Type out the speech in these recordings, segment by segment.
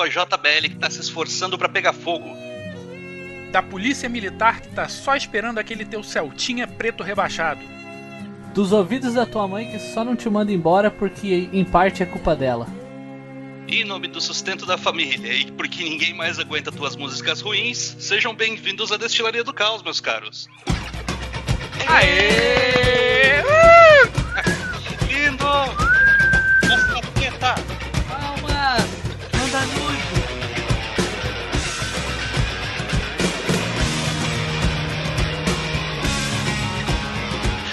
tua JBL que tá se esforçando para pegar fogo. Da polícia militar que tá só esperando aquele teu Celtinha preto rebaixado. Dos ouvidos da tua mãe que só não te manda embora porque em parte é culpa dela. E em nome do sustento da família e porque ninguém mais aguenta tuas músicas ruins, sejam bem-vindos à Destilaria do Caos, meus caros. Aê!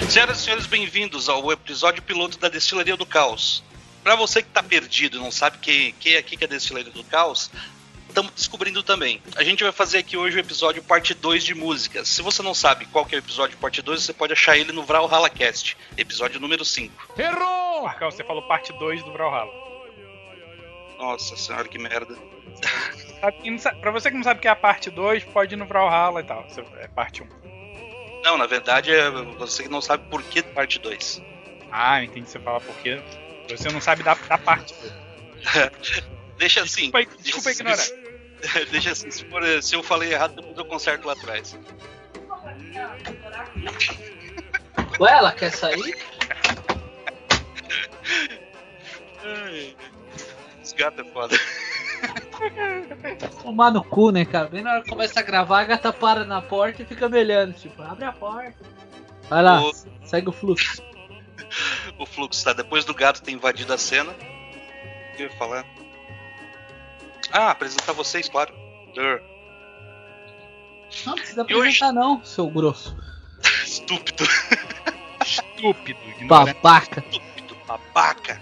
Senhoras e senhores, bem-vindos ao episódio piloto da Destilaria do Caos. Pra você que tá perdido e não sabe quem, quem é aqui que é a Destilaria do Caos, estamos descobrindo também. A gente vai fazer aqui hoje o episódio parte 2 de músicas. Se você não sabe qual que é o episódio parte 2, você pode achar ele no Valhalla Cast, episódio número 5. Errou! Marcão, você falou parte 2 do Brawlhalla. Nossa senhora, que merda. Pra você que não sabe o que é a parte 2, pode ir no Brawlhalla e tal. É parte 1. Não, na verdade é você que não sabe por que parte 2. Ah, eu entendi você falar porque você não sabe da, da parte 2. Deixa assim. Desculpa, desculpa ignorar. assim- Deixa assim, se, for- se eu falei errado, depois eu conserto lá atrás. Ué, ela quer sair? Ai, Esse gato é foda. Tomar no cu, né, cara? Bem na hora que começa a gravar, a gata para na porta e fica me olhando. Tipo, abre a porta. Vai lá, O, segue o fluxo. o fluxo, tá? Depois do gato ter invadido a cena. O que eu ia falar? Ah, apresentar vocês, claro. Não precisa E hoje- apresentar, não, seu grosso. Estúpido, Estúpido, ignorante. Babaca. estúpido, babaca.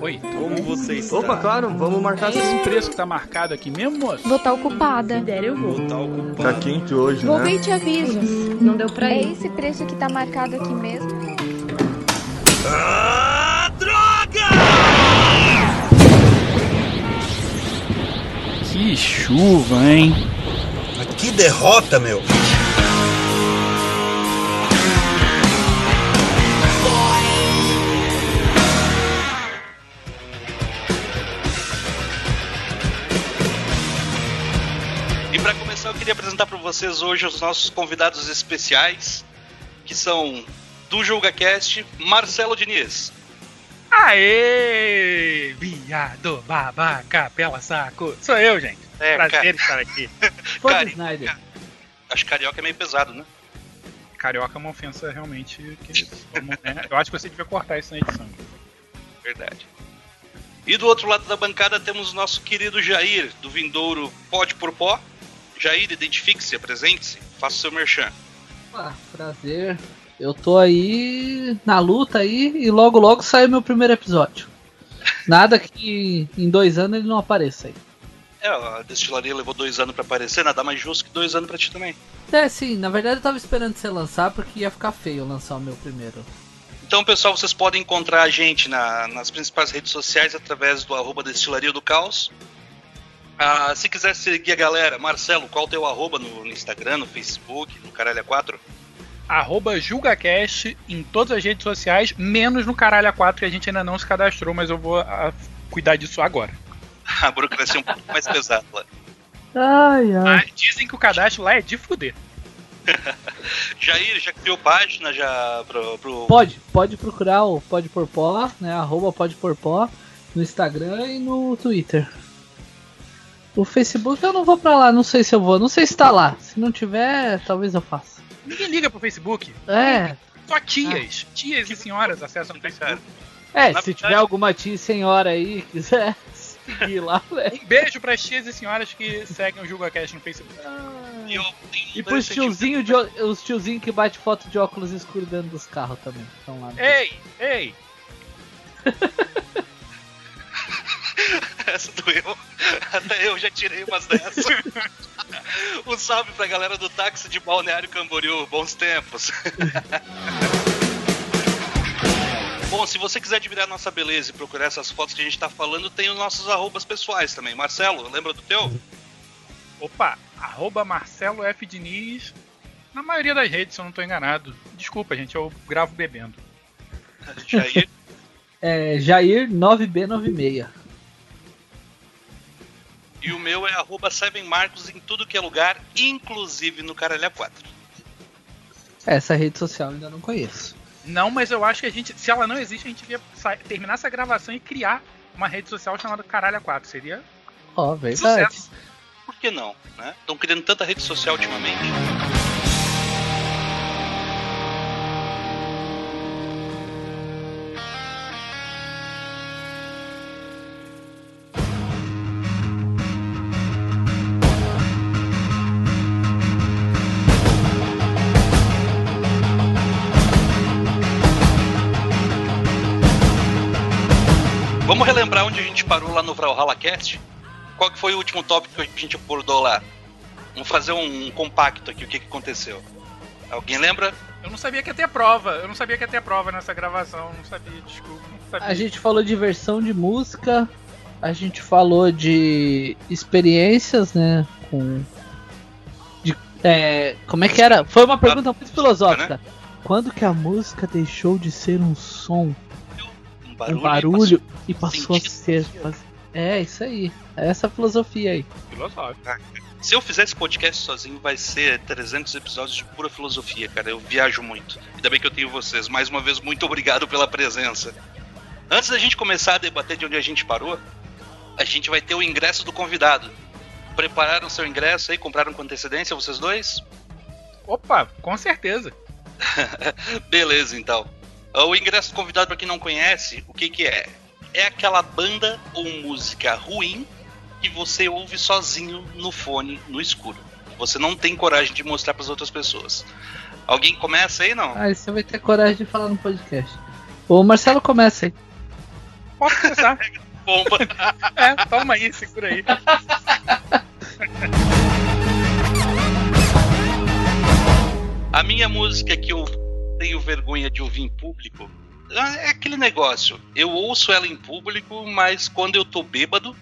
Oi, Como você está? Opa, claro, vamos marcar esse preço que tá marcado aqui mesmo, moço? Vou estar ocupada. Se der, eu vou. Tá Tá ocupado. quente hoje, Vou né? ver e te aviso. Não deu pra É ir. esse preço que tá marcado aqui mesmo? Que chuva, hein? Que derrota, meu! Apresentar pra vocês hoje os nossos convidados especiais, que são do JulgaCast, Marcelo Diniz. Aê! Viado, babaca, pela saco. Sou eu, gente. É, Prazer estar aqui. Foda Cara, Snyder. Acho que carioca é meio pesado, né? Carioca é uma ofensa realmente que né? Eu acho que você devia cortar isso na edição. Verdade. E do outro lado da bancada temos o nosso querido Jair, do Vindouro Pode por Pó. Jair, identifique-se, apresente-se, faça o seu merchan. Ah, prazer. Eu tô aí na luta aí e logo logo sai o meu primeiro episódio. Nada que em dois anos ele não apareça aí. É, a destilaria levou dois anos pra aparecer, nada mais justo que dois anos pra ti também. É, sim, na verdade eu tava esperando você lançar porque ia ficar feio lançar o meu primeiro. Então, pessoal, vocês podem encontrar a gente na- nas principais redes sociais através do arroba Destilaria do Caos. Ah, se quiser seguir a galera, Marcelo, qual o teu arroba no, no Instagram, no Facebook, no Caralho 4? Arroba JulgaCast em todas as redes sociais, menos no Caralho A4, que a gente ainda não se cadastrou, mas eu vou ah, cuidar disso agora. A burocracia é um pouco mais pesada lá. Ai, ai. Mas dizem que o cadastro lá é de fuder. Jair, já criou página já pro. pro- Pode, pode procurar o Pode Por Pó, né? Arroba Pode Por Pó no Instagram e no Twitter. O Facebook eu não vou pra lá, não sei se eu vou, não sei se tá lá. Se não tiver, talvez eu faça. Ninguém liga pro Facebook. É, Só tias. Tias e senhoras acessam o Facebook. é, Na se verdade- tiver alguma tia e senhora aí que quiser seguir lá, né? Um beijo pras tias e senhoras que seguem o JulgaCast no Facebook. E, eu tenho E dois pros tiozinhos de, ó- os tiozinhos que bate foto de óculos escuros dentro dos carros também. Estão lá. Ei, ei. Essa doeu. Até eu já tirei umas dessas. um salve pra galera do táxi de Balneário Camboriú. Bons tempos. Bom, se você quiser admirar nossa beleza e procurar essas fotos que a gente tá falando, tem os nossos arrobas pessoais também. Marcelo, lembra do teu? Opa, arroba Marcelo F. Diniz. Na maioria das redes, se eu não tô enganado. Desculpa, gente, eu gravo bebendo. Jair. É Jair 9B96. E o meu é arroba Seven Marcos em tudo que é lugar, inclusive no Caralha 4. Essa rede social eu ainda não conheço. Não, mas eu acho que a gente, se ela não existe, a gente devia terminar essa gravação e criar uma rede social chamada Caralho 4. Seria Ó, verdade. Sucesso. Por que não? Né? Estão criando tanta rede social ultimamente. Valhalla Cast? Qual que foi o último tópico que a gente abordou lá? Vamos fazer um compacto aqui, o que, que aconteceu. Alguém lembra? Eu não sabia que ia ter prova. Eu não sabia que ia ter prova nessa gravação. Não sabia, desculpa. Não sabia. A gente falou de versão de música, a gente falou de experiências, né? Com. De, é, como é que era? Foi uma pergunta muito filosófica. Quando que a música deixou de ser um som, Um um barulho. barulho e passou a ser. É, isso aí. É essa filosofia aí. Filosófico. Se eu fizer esse podcast sozinho, vai ser 300 episódios de pura filosofia, cara. Eu viajo muito. Ainda bem que eu tenho vocês. Mais uma vez, muito obrigado pela presença. Antes da gente começar a debater de onde a gente parou, a gente vai ter o ingresso do convidado. Prepararam seu ingresso aí? Compraram com antecedência vocês dois? Opa, com certeza. Beleza, então. O ingresso do convidado, pra quem não conhece, o que que é? É aquela banda ou música ruim que você ouve sozinho no fone, no escuro. Você não tem coragem de mostrar pras outras pessoas. Alguém começa aí, não? Ah, você vai ter coragem de falar no podcast. O Marcelo começa aí. Pode começar. Bomba. é, toma aí, segura aí. A minha música que eu tenho vergonha de ouvir em público é aquele negócio. Eu ouço ela em público, mas quando eu tô bêbado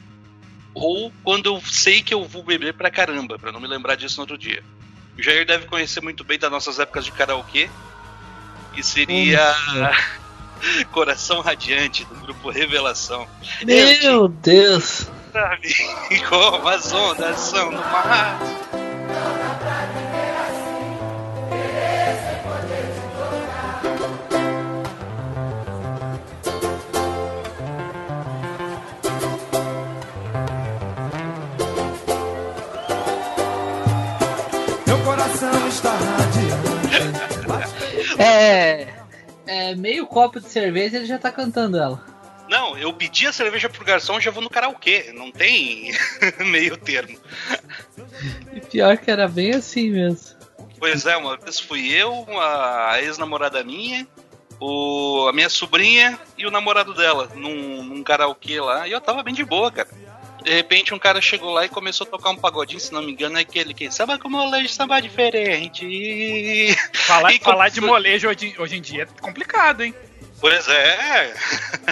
ou quando eu sei que eu vou beber pra caramba, pra não me lembrar disso no outro dia. O Jair deve conhecer muito bem das nossas épocas de karaokê, que seria Coração Radiante do grupo Revelação. Meu Deus! Sabe como as ondas são no mar. Está radiante. É. É meio copo de cerveja ele já tá cantando ela. Não, eu pedi a cerveja pro garçom já vou no karaokê. Não tem meio termo. E pior que era bem assim mesmo. Pois é, uma vez fui eu, a ex-namorada minha, o, a minha sobrinha e o namorado dela num, num karaokê lá. E eu tava bem de boa, cara. De repente um cara chegou lá e começou a tocar um pagodinho, se não me engano, é aquele que samba com molejo, samba diferente. Falar, E falar de molejo hoje, hoje em dia é complicado, hein? Pois é.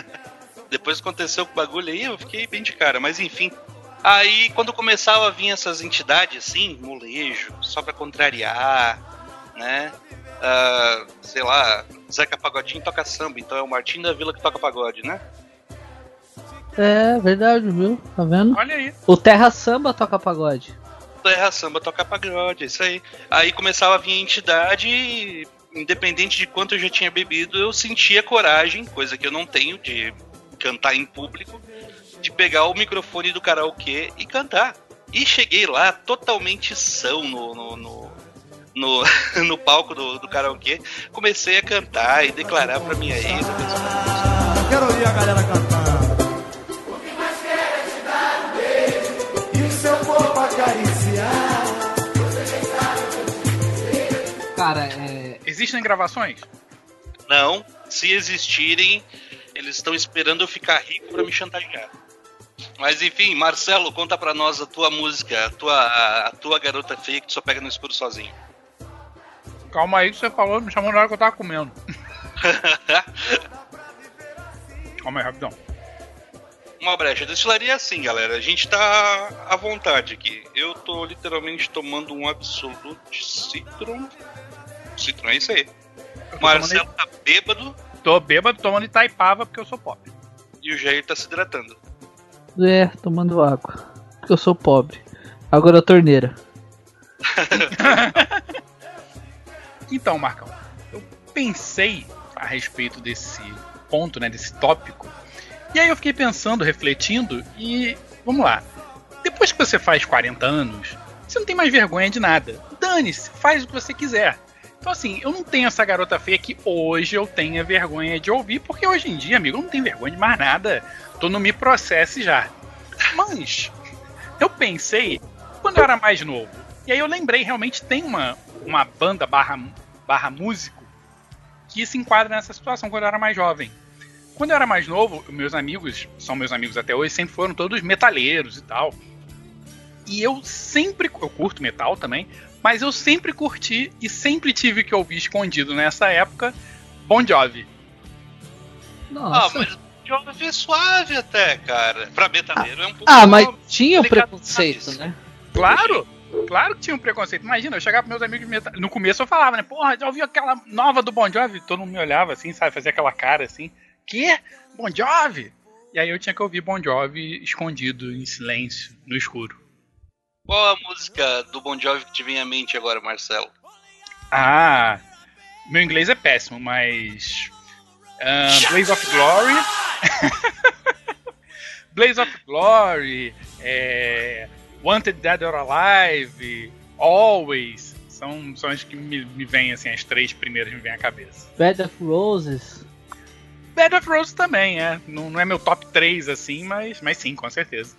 Depois aconteceu com o bagulho aí, eu fiquei bem de cara, mas enfim. Aí quando começava a vir essas entidades assim, molejo, só pra contrariar, né? Ah, sei lá, Zeca Pagodinho toca samba, então é o Martim da Vila que toca pagode, né? É verdade, viu? Tá vendo? Olha aí. O Terra Samba toca pagode. Terra Samba toca pagode, é isso aí. Aí começava a vir a entidade e, independente de quanto eu já tinha bebido, eu sentia coragem, coisa que eu não tenho de cantar em público, de pegar o microfone do karaokê e cantar. E cheguei lá totalmente são no, no, no, no, no palco do, do karaokê, comecei a cantar e declarar pra minha ex. Quero ouvir a galera cantar. Acariciar. Cara, é. Existem gravações? Não, se existirem, eles estão esperando eu ficar rico pra me chantagear. Mas enfim, Marcelo, conta pra nós a tua música, a tua, a tua garota feia que tu só pega no escuro sozinho. Calma aí que você falou, me chamou na hora que eu tava comendo. Calma aí, rapidão. Uma brecha. A destilaria é assim, galera. A gente tá à vontade aqui. Eu tô literalmente tomando um absolute citron. Citron é isso aí. Eu Marcelo tá bêbado. Tô bêbado, tomando Itaipava porque eu sou pobre. E o Jair tá se hidratando. É, tomando água. Porque eu sou pobre. Agora a torneira. Então, Marcão, eu pensei a respeito desse ponto, né, desse tópico. E aí eu fiquei pensando, refletindo e vamos lá. Depois que você faz 40 anos, você não tem mais vergonha de nada. Dane-se, faz o que você quiser. Então assim, eu não tenho essa garota feia que hoje eu tenha vergonha de ouvir, porque hoje em dia, amigo, eu não tenho vergonha de mais nada. Tô no me processe já. Mas eu pensei quando eu era mais novo. E aí eu lembrei, realmente tem uma, uma banda barra, barra músico que se enquadra nessa situação quando eu era mais jovem. Quando eu era mais novo, meus amigos, são meus amigos até hoje, sempre foram todos metaleiros e tal. E eu sempre, eu curto metal também, mas eu sempre curti e sempre tive que ouvir escondido nessa época Bon Jovi. Ah, Nossa. mas o Jovi é suave até, cara. Pra metaleiro é um pouco. Ah, mas tinha o preconceito, né? Claro, claro que tinha um preconceito. Imagina, eu chegava pros meus amigos meta... No começo eu falava, né? Porra, já ouviu aquela nova do Bon Jovi? Todo mundo me olhava assim, sabe? Fazia aquela cara assim. Que? Bon Jovi? E aí eu tinha que ouvir Bon Jovi escondido, em silêncio, no escuro. Qual a música do Bon Jovi que te vem à mente agora, Marcelo? Ah, meu inglês é péssimo, mas. ah, Blaze of Glory. Blaze of Glory. é, Wanted Dead or Alive. Always. São, são as que me, me vêm, assim, as três primeiras me vêm à cabeça. Bed of Roses. Bed of Rose também, é. Não, não é meu top 3, assim, mas, mas sim, com certeza.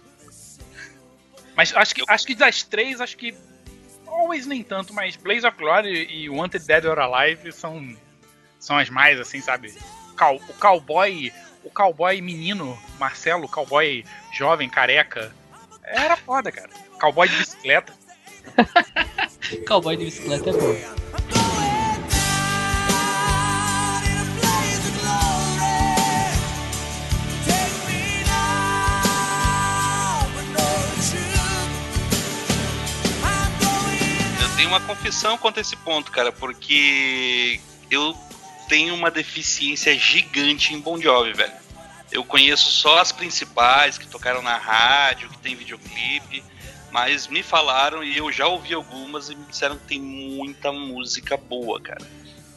Mas acho que, acho que das três, acho que. Always nem tanto, mas Blaze of Glory e Wanted Dead or Alive são, são as mais, assim, sabe? Cow- o cowboy. O cowboy menino, Marcelo, o cowboy jovem, careca. Era foda, cara. Cowboy de bicicleta. Cowboy de bicicleta é bom. Tenho uma confissão quanto a esse ponto, cara, porque eu tenho uma deficiência gigante em Bon Jovi, velho. Eu conheço só as principais que tocaram na rádio, que tem videoclipe, mas me falaram e eu já ouvi algumas e me disseram que tem muita música boa, cara.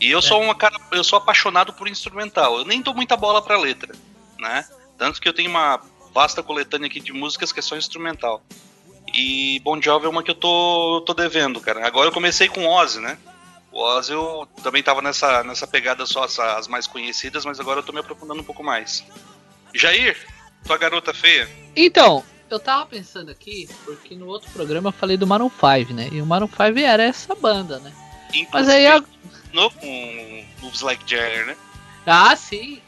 E eu sou uma cara, eu sou apaixonado por instrumental. Eu nem dou muita bola pra letra, né? Tanto que eu tenho uma vasta coletânea aqui de músicas que é só instrumental. E Bon Jovi é uma que eu tô, tô devendo, cara. Agora eu comecei com Ozzy, né? O Ozzy eu também tava nessa, nessa pegada só as, as mais conhecidas, mas agora eu tô me aprofundando um pouco mais. Jair, tua garota feia. Então, eu tava pensando aqui, porque no outro programa eu falei do Maroon 5, né? E o Maroon 5 era essa banda, né? Mas aí a... No, com Moves Like Jagger, né? Ah, sim.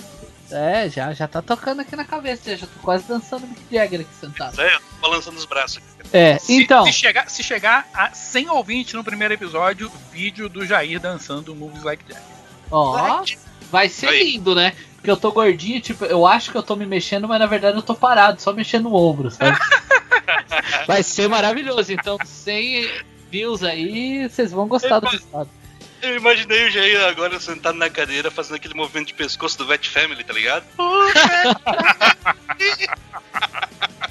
É, já, já tá tocando aqui na cabeça, já, já tô quase dançando Mick Jagger aqui sentado. É, eu tô balançando os braços aqui. É, Se, então, se chegar, se chegar a 100 ouvintes no primeiro episódio, vídeo do Jair dançando Moves Like Jack. ó, vai ser Aí. lindo, né? Porque eu tô gordinho, tipo, eu acho que eu tô me mexendo, mas na verdade eu tô parado, só mexendo o ombro, sabe? vai ser maravilhoso, então 100 views aí, vocês vão gostar do resultado. Eu imaginei o Jair agora sentado na cadeira fazendo aquele movimento de pescoço do Vet Family, tá ligado?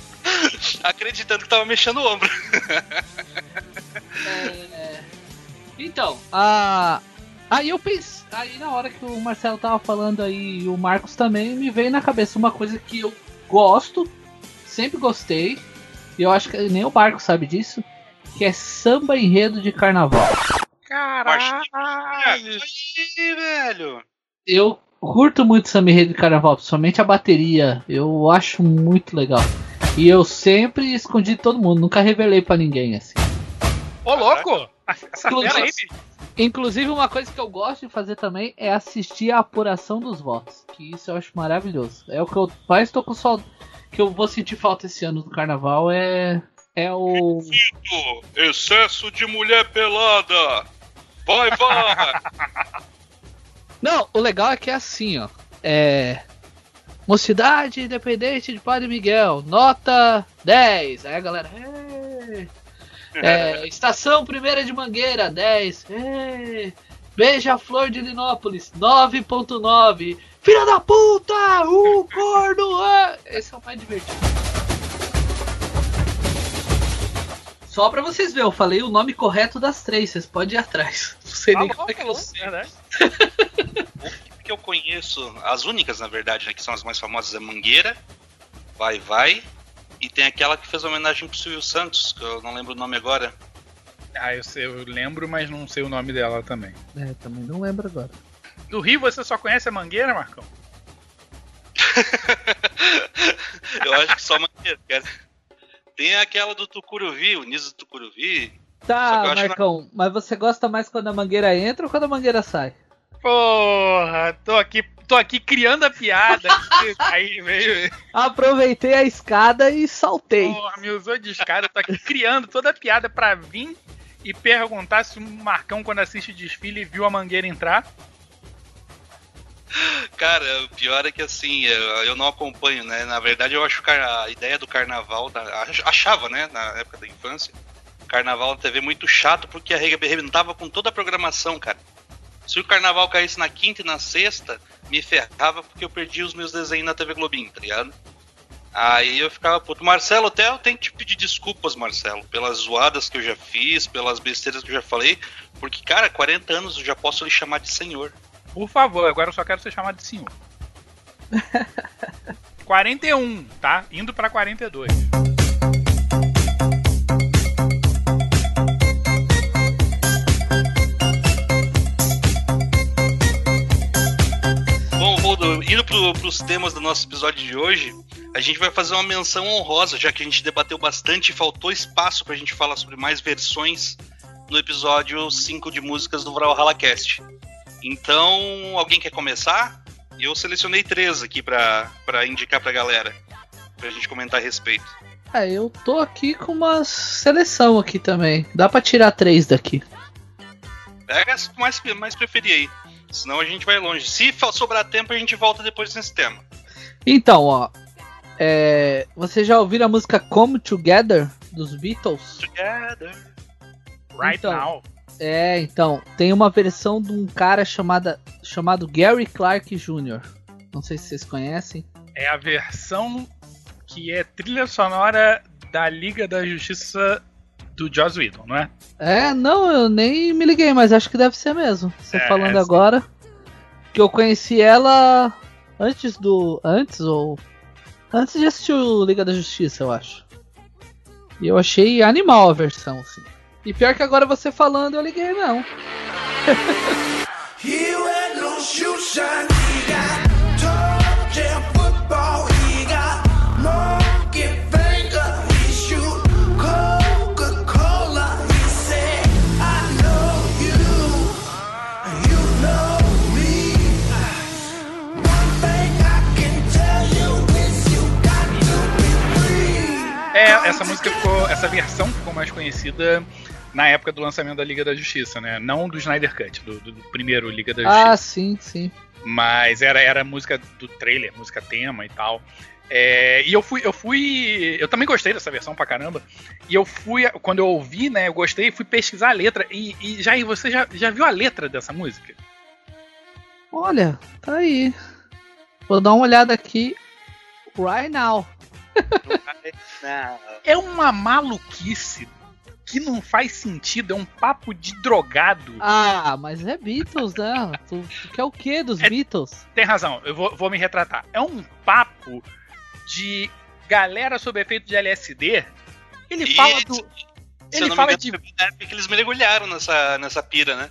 Acreditando que tava mexendo o ombro. É, Então, a... aí eu pensei. Aí na hora que o Marcelo tava falando aí, e o Marcos também, me veio na cabeça uma coisa que eu gosto, sempre gostei, e eu acho que nem o Marcos sabe disso, que é samba enredo de carnaval. Caralho! Aí, velho. Eu curto muito samba enredo de carnaval, principalmente a bateria, eu acho muito legal. E eu sempre escondi todo mundo, nunca revelei pra ninguém assim. Ô, louco! Essa aí, bicho. Inclusive, uma coisa que eu gosto de fazer também é assistir a apuração dos votos. Que isso eu acho maravilhoso. É o que eu mais tô com saudade. Que eu vou sentir falta esse ano do carnaval é. É o. Excesso de mulher pelada. Vai, vai. Não, o legal é que é assim, ó. É. Mocidade Independente de Padre Miguel, nota 10. Aí a galera. "Ê". É, estação Primeira de Mangueira, 10. Ê. Beija-Flor de Linópolis, 9.9. Filha da puta! O corno! é!" Esse é o mais divertido. Só pra vocês verem, eu falei o nome correto das três, vocês podem ir atrás. Não sei nem como é que eu sei. verdade. Que eu conheço, as únicas na verdade, né, que são as mais famosas, é Mangueira, Vai Vai, e tem aquela que fez homenagem pro Silvio Santos, que eu não lembro o nome agora. Ah, eu, sei, eu lembro, mas não sei o nome dela também. É, também não lembro agora. Do Rio você só conhece a Mangueira, Marcão? eu acho que só Mangueira, cara. Tem aquela do Tucuruvi, o Niso do Tucuruvi. Tá, que Marcão, mas você gosta mais quando a mangueira entra ou quando a mangueira sai? Porra, tô aqui, tô aqui criando a piada. Aí veio. Aproveitei a escada e saltei. Porra, me usou de escada, tô aqui criando toda a piada pra vir e perguntar se o Marcão, quando assiste o desfile, viu a mangueira entrar. Cara, o pior é que assim, eu, não acompanho, né? Na verdade, eu acho que a ideia do carnaval, achava, né, na época da infância, carnaval na TV muito chato porque arrebentava com toda a programação, cara. Se o carnaval caísse na quinta e na sexta, me ferrava porque eu perdi os meus desenhos na TV Globinho, tá ligado? Aí eu ficava puto. Marcelo, até eu tenho que te pedir desculpas, Marcelo, pelas zoadas que eu já fiz, pelas besteiras que eu já falei, porque, cara, 40 anos eu já posso lhe chamar de senhor. Por favor, agora eu só quero ser chamado de senhor. 41, tá? Indo pra 42. Indo pro, pros temas do nosso episódio de hoje, a gente vai fazer uma menção honrosa, já que a gente debateu bastante e faltou espaço pra gente falar sobre mais versões no episódio 5 de músicas do Valhalla Cast. Então, alguém quer começar? Eu selecionei três aqui pra, pra indicar pra galera, pra gente comentar a respeito. É, eu tô aqui com uma seleção aqui também. Dá pra tirar três daqui. Pega as mais, mais preferir aí, senão a gente vai longe. Se sobrar tempo, a gente volta depois nesse tema. Então, ó. É, você já ouviram a música Come Together dos Beatles? Together. Right Então. now. É, então, tem uma versão de um cara chamada, chamado Gary Clark Jr. Não sei se vocês conhecem. É a versão que é trilha sonora da Liga da Justiça do Joss Whedon, não é? É, não, eu nem me liguei, mas acho que deve ser mesmo. Você É, falando sim. agora. Que eu conheci ela antes do. Antes ou. Antes de assistir o Liga da Justiça, eu acho. E eu achei animal a versão, assim. E pior que agora você falando, eu liguei não. essa música ficou. Essa versão ficou mais conhecida na época do lançamento da Liga da Justiça, né? Não do Snyder Cut, do, do- primeiro Liga da Justiça. Ah, sim, sim. Mas era, era música do trailer, música tema e tal. É, e eu fui, eu fui. Eu também gostei dessa versão pra caramba. E eu fui, quando eu ouvi, né, eu gostei, fui pesquisar a letra. E, e Jair, você já, já viu a letra dessa música? Olha, tá aí. Vou dar uma olhada aqui. Right now. É uma maluquice que não faz sentido, é um papo de drogado. Ah, mas é Beatles, né? Tu, tu quer o que dos É- Beatles? Tem razão, eu vou, vou me retratar. É um papo de galera sob efeito de LSD. Ele E- fala do. Se Ele eu não fala me de engano, foi na época que eles mergulharam nessa, nessa pira, né?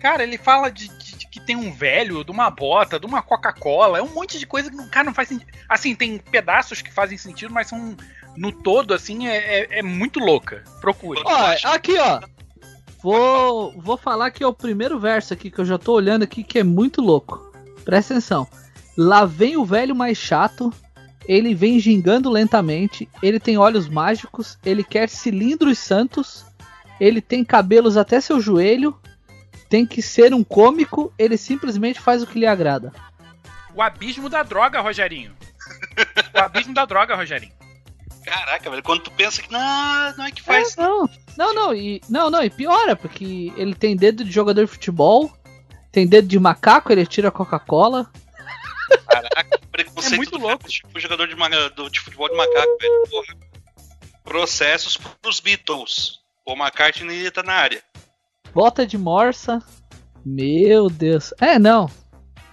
Cara, ele fala de, de- de que tem um velho, de uma bota, de uma Coca-Cola. É um monte de coisa que, não, cara, não faz sentido. Assim, tem pedaços que fazem sentido, mas são. No todo, assim, é, é- é muito louca. Procure. Ó, aqui, ó. Vou, vou falar que é o primeiro verso aqui que eu já tô olhando aqui que é muito louco. Presta atenção. Lá vem o velho mais chato. Ele vem gingando lentamente. Ele tem olhos mágicos. Ele quer cilindros santos. Ele tem cabelos até seu joelho. Tem que ser um cômico. Ele simplesmente faz o que lhe agrada. O abismo da droga, Rogerinho. O abismo da droga, Rogerinho. Caraca, velho, quando tu pensa que não, não é que faz. É, não, não, não, e, não, não, e piora, porque ele tem dedo de jogador de futebol, tem dedo de macaco, ele tira Coca-Cola. Caraca, preconceito É muito louco. cara, tipo jogador de, do- de futebol de macaco, velho. Porra. Processos pros Beatles. O McCartney tá na área. Bota de morsa. Meu Deus. É, não.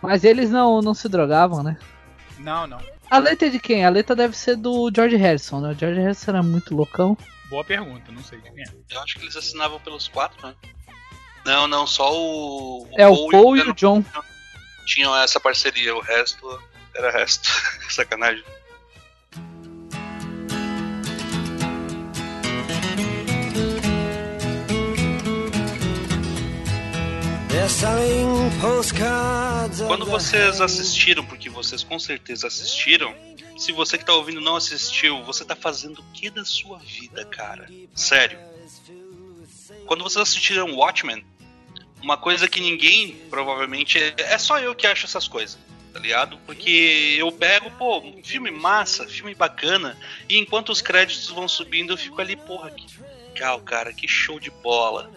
Mas eles não, não se drogavam, né? Não, não. A letra é de quem? A letra deve ser do George Harrison, né? O George Harrison era muito loucão. Boa pergunta, não sei de quem é. Eu acho que eles assinavam pelos quatro, né? Não, não, só o. É o Paul e Lennon o John. tinham essa parceria, o resto era resto. Sacanagem. Quando vocês assistiram, porque vocês com certeza assistiram, se você que tá ouvindo não assistiu, você tá fazendo o que da sua vida, cara? Sério. Quando vocês assistiram Watchmen, uma coisa que ninguém, provavelmente, é, é só eu que acho essas coisas, tá ligado? Porque eu pego, pô, um filme massa, filme bacana, e enquanto os créditos vão subindo, eu fico ali, porra, que legal, cara, que show de bola.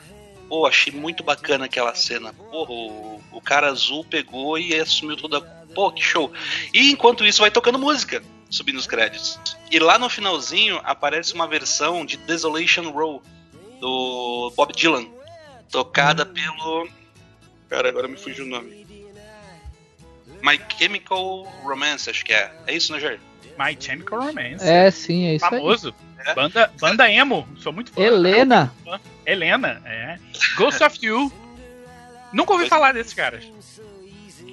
Pô, achei muito bacana aquela cena. Porra, o, o cara azul pegou e assumiu toda. Pô, que show. E enquanto isso, vai tocando música, subindo os créditos. E lá no finalzinho aparece uma versão de Desolation Row, do Bob Dylan, tocada pelo. Cara, agora me fugiu o nome. My Chemical Romance, acho que é. É isso, né, Jair? My Chemical Romance. É, sim, é isso aí. Famoso. É. Banda, banda emo. Sou muito fã. Helena. Helena, é. Ghost of You. Nunca ouvi Pois- falar desses caras.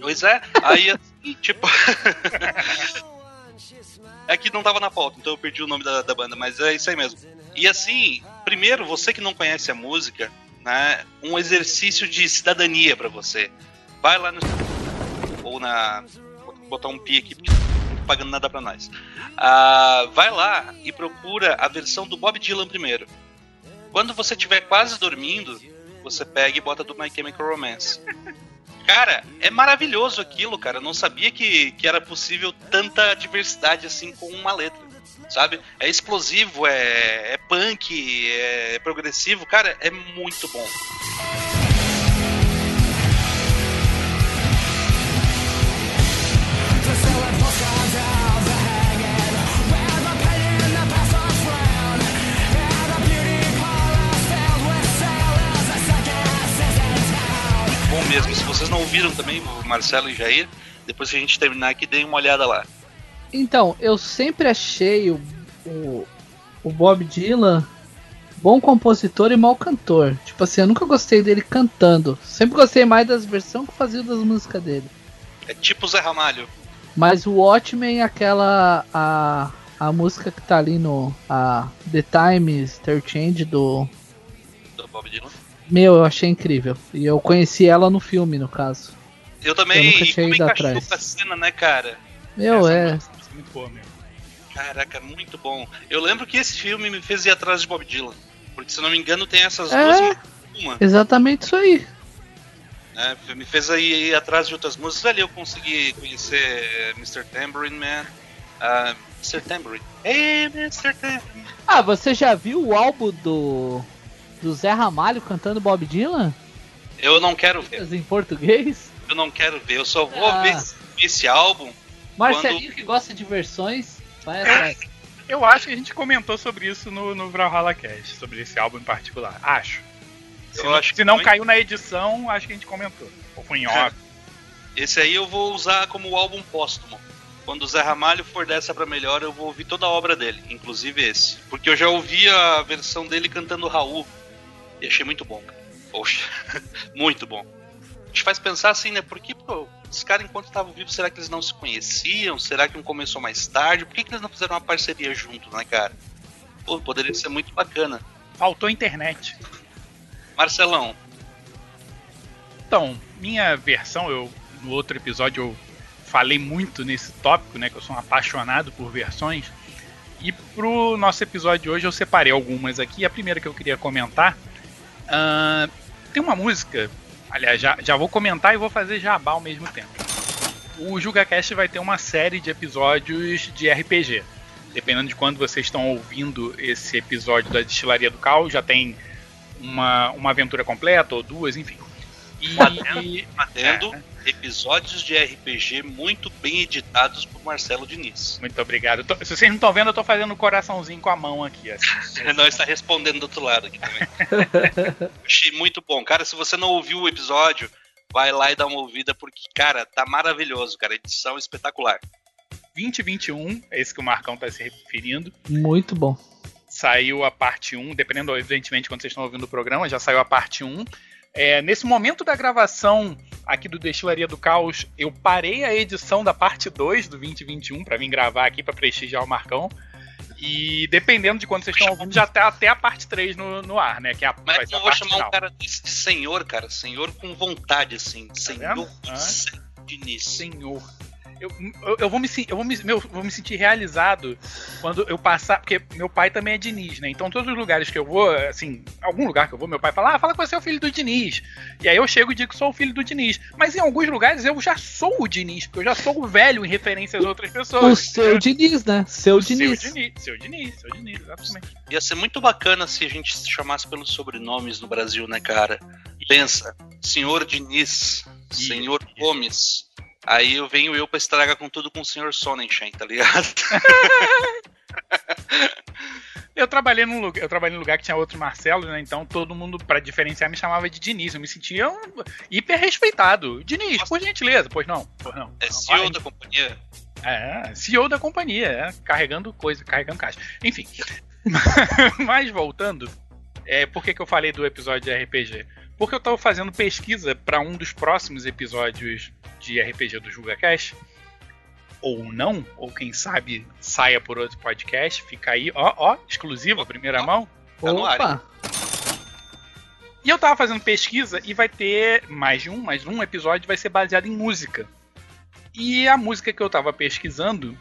Pois é, aí assim, tipo. é que não tava na pauta, então eu perdi o nome da, da banda, mas é isso aí mesmo. E assim, primeiro, você que não conhece a música, né? Um exercício de cidadania pra você. Vai lá no. Ou na. Vou botar um pi aqui, porque não tô pagando nada pra nós. Ah, vai lá e procura a versão do Bob Dylan primeiro. Quando você estiver quase dormindo, você pega e bota do My Chemical Romance. Cara, é maravilhoso aquilo, cara. Eu não sabia que, que era possível tanta diversidade assim com uma letra. Sabe? É explosivo, é, é punk, é progressivo. Cara, é muito bom. Ouviram também, o Marcelo e Jair, depois que a gente terminar aqui, deem uma olhada lá. Então, eu sempre achei o, o, o Bob Dylan bom compositor e mau cantor. Tipo assim, eu nunca gostei dele cantando. Sempre gostei mais das versões que fazia das músicas dele. É tipo Zé Ramalho. Mas o Watchmen, aquela. A, a música que tá ali no. A The Times Ter Change do. Do Bob Dylan. Meu, eu achei incrível. E eu conheci ela no filme, no caso. Eu também. Eu nunca e tinha como ido atrás. com a cena, né, cara? Meu, Essa é. é muito boa mesmo. Caraca, muito bom. Eu lembro que esse filme me fez ir atrás de Bob Dylan. Porque, se eu não me engano, tem essas É. duas uma. Exatamente isso aí. né? Me fez aí ir atrás de outras músicas. Ali eu consegui conhecer Mr. Tambourine Man. ah, Mr. Tambourine. Hey, Mr. Tambourine. Ah, você já viu o álbum do. Do Zé Ramalho cantando Bob Dylan? Eu não quero ver. Em português? Eu não quero ver. Eu só vou Ah. ver esse, esse álbum. Marcelinho que gosta de versões, vai atrás. Eu acho que a gente comentou sobre isso no, no Brawlhalla Cast, sobre esse álbum em particular. Acho. Se, Eu não, acho que se não foi. caiu na edição, acho que a gente comentou. Ou foi em off. Esse aí eu vou usar como álbum póstumo. Quando o Zé Ramalho for dessa pra melhor, eu vou ouvir toda a obra dele, inclusive esse. Porque eu já ouvi a versão dele cantando Raul. E achei muito bom. cara. Poxa, muito bom. A gente faz pensar assim, né? Por que pô, os caras, enquanto estavam vivos, será que eles não se conheciam? Será que um começou mais tarde? Por que, que eles não fizeram uma parceria junto, né, cara? Pô, poderia ser muito bacana. Faltou internet. Marcelão, Então, minha versão, eu no outro episódio eu falei muito nesse tópico, né? Que eu sou um apaixonado por versões. E pro nosso episódio de hoje eu separei algumas aqui. A primeira que eu queria comentar ah, tem uma música. Aliás, já, já vou comentar e vou fazer jabá ao mesmo tempo. O JugaCast vai ter uma série de episódios de RPG. Dependendo de quando vocês estão ouvindo esse episódio da Destilaria do Caos, já tem uma, uma aventura completa ou duas, enfim. E, Batendo. Episódios de RPG muito bem editados por Marcelo Diniz. Muito obrigado. Tô- se vocês não estão vendo, eu tô fazendo um coraçãozinho com a mão aqui. Assim. Não está respondendo do outro lado aqui também. Achei muito bom. Cara, se você não ouviu o episódio, vai lá e dá uma ouvida, porque, cara, tá maravilhoso, cara. Edição espetacular. 2021, é esse que o Marcão tá se referindo. Muito bom. Saiu a parte 1, dependendo, evidentemente, quando vocês estão ouvindo o programa, já saiu a parte 1. É, nesse momento da gravação aqui do Destilaria do Caos, eu parei a edição da parte 2 do 2021 para vir gravar aqui para prestigiar o Marcão. E dependendo de quando vocês estão ouvindo, já tá até a parte 3 no, no ar, né? Que é a, vai Mas eu vou chamar final. um cara desse de senhor, cara. Senhor com vontade, assim. senhor vendo? Ah. Senhor. Eu, eu, eu vou me, eu vou me, meu, vou me sentir realizado quando eu passar. Porque meu pai também é Diniz, né? Então, todos os lugares que eu vou, assim, algum lugar que eu vou, meu pai fala: Ah, fala que você é o filho do Diniz. E aí eu chego e digo que sou o filho do Diniz. Mas em alguns lugares eu já sou o Diniz, porque eu já sou o velho em referência às outras pessoas. O seu Diniz, né? Seu Seu Diniz. Diniz. Seu Diniz, seu Diniz, exatamente. Ia ser muito bacana se a gente se chamasse pelos sobrenomes no Brasil, né, cara? Pensa, senhor Diniz, senhor isso. Gomes. Aí eu venho eu pra estragar com tudo com o senhor Sonnenschein, tá ligado? Eu trabalhei num lugar, eu trabalhei num lugar que tinha outro Marcelo, né? Então todo mundo, pra diferenciar, me chamava de Diniz. Eu me sentia um hiper respeitado. Diniz, por gentileza. Pois não, pois não. É CEO da companhia. É, CEO da companhia, é, carregando coisa, carregando caixa. Enfim. Mas voltando, é, por que, que eu falei do episódio de RPG? Porque eu tava fazendo pesquisa para um dos próximos episódios de RPG do JugaCast. Ou não, ou quem sabe saia por outro podcast. Fica aí, ó, ó, exclusiva, primeira mão. Tá no ar, Opa! E eu tava fazendo pesquisa e vai ter mais de um, mais um episódio vai ser baseado em música. E a música que eu tava pesquisando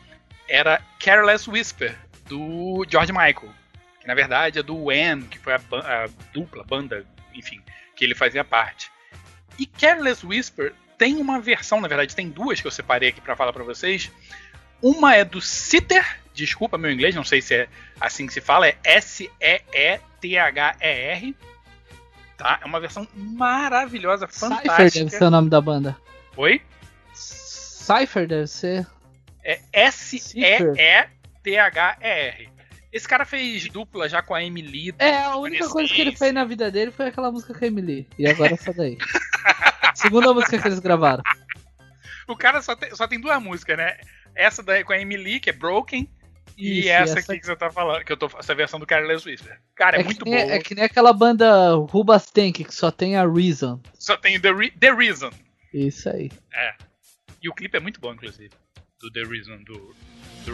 era Careless Whisper, do George Michael. Que na verdade é do Wham, que foi a, a dupla, banda, enfim, que ele fazia parte. E Careless Whisper tem uma versão, na verdade tem duas que eu separei aqui pra falar pra vocês. Uma é do Sitter, desculpa meu inglês, não sei se é assim que se fala, é S-E-E-T-H-E-R. Tá? É uma versão maravilhosa, Cypher fantástica. deve ser o nome da banda. Oi? Cypher deve ser. É S-E-E-T-H-E-R. Esse cara fez dupla já com a Emily. É, a única coisa que ele fez na vida dele foi aquela música com a Emily. E agora essa daí. Segunda música que eles gravaram. O cara só tem, só tem duas músicas, né? Essa daí com a Emily, que é Broken. E Isso, essa, essa- aqui que você tá falando, que eu tô essa versão do Careless Whisper. Cara, é, que muito boa. é que nem aquela banda Rubastank que só tem a Reason. Só tem The, Re- The Reason. Isso aí. E o clipe é muito bom, inclusive. Do The Reason, do, do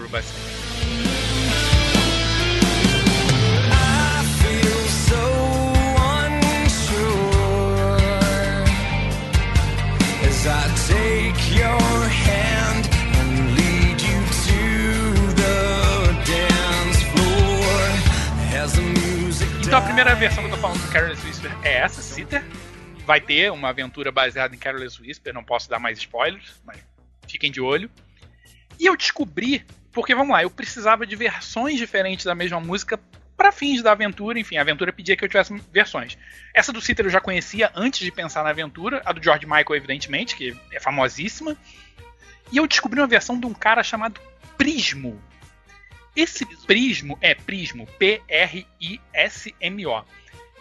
Então a primeira versão que eu tô falando do Careless Whisper é essa, Sitter. Vai ter uma aventura baseada em Careless Whisper, não posso dar mais spoilers, mas fiquem de olho. E eu descobri, porque vamos lá, eu precisava de versões diferentes da mesma música para fins da aventura, enfim, a aventura pedia que eu tivesse versões. Essa do Sitter eu já conhecia antes de pensar na aventura, a do George Michael, evidentemente, que é famosíssima. E eu descobri uma versão de um cara chamado Prismo. Esse Prismo é Prismo, P-R-I-S-M-O.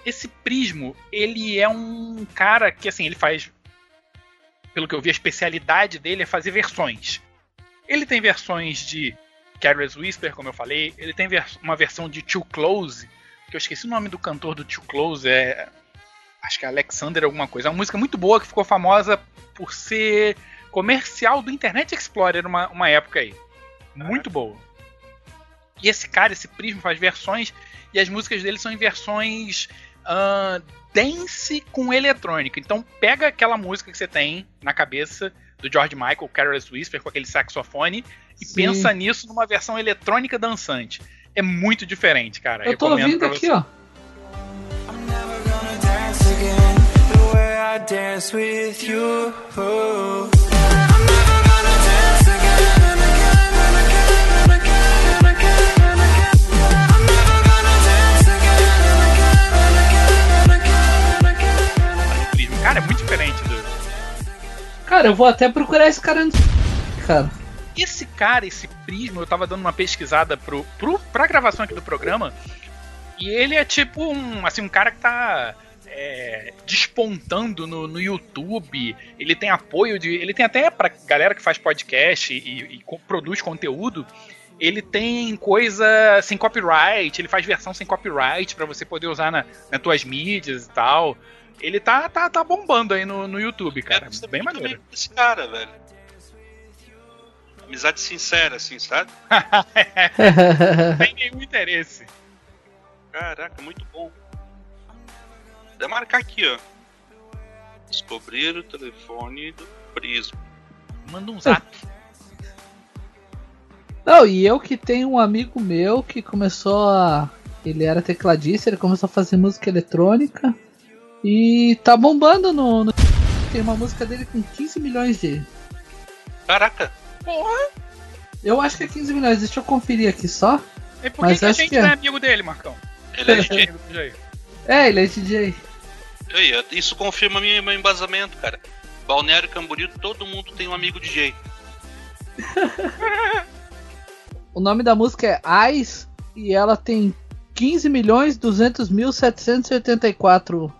Esse Prismo, ele é um cara que, assim, ele faz. Pelo que eu vi, a especialidade dele é fazer versões. Ele tem versões de Careless Whisper, como eu falei. Ele tem uma versão de Too Close, que eu esqueci o nome do cantor do Too Close, é. Acho que é Alexander alguma coisa. É uma música muito boa que ficou famosa por ser comercial do Internet Explorer uma, uma época aí. Muito boa. E esse cara, esse Prismo, faz versões e as músicas dele são em versões ah, dance com eletrônica. Então pega aquela música que você tem na cabeça do George Michael, Careless Whisper, com aquele saxofone, e Sim. pensa nisso numa versão eletrônica dançante. É muito diferente, cara. Eu tô Recomendo ouvindo aqui, você. ó. Cara, é muito diferente do. Cara, eu vou até procurar esse cara. Cara. Esse cara, esse Prisma, eu tava dando uma pesquisada pro, pro, pra gravação aqui do programa. E ele é tipo um, assim, um cara que tá é, despontando no, no YouTube. Ele tem apoio de. Ele tem até pra galera que faz podcast e, e co- produz conteúdo. Ele tem coisa sem copyright, ele faz versão sem copyright pra você poder usar na, nas tuas mídias e tal. Ele tá, tá, tá bombando aí no, no YouTube, cara. Saber Bem maneiro. bem desse cara, velho. Amizade sincera, assim, sabe? Sem nenhum interesse. Caraca, muito bom. Vou marcar aqui, ó. Descobrir o telefone do Prisma. Manda um zap. Não, e eu que tenho um amigo meu que começou a. Ele era tecladista, ele começou a fazer música eletrônica. E tá bombando no. no- Tem uma música dele com 15 milhões de. Caraca, Porra! Eu acho que é 15 milhões, deixa eu conferir aqui só. E por Mas que, a acho gente que é. não é amigo dele, Marcão? ele é DJ. Amigo do Jair. É, ele é DJ. Aí, Isso confirma minha- meu embasamento, cara. Balneário Camboriú, todo mundo tem um amigo DJ. O nome da música é Eyes e ela tem 15 milhões 200 mil 784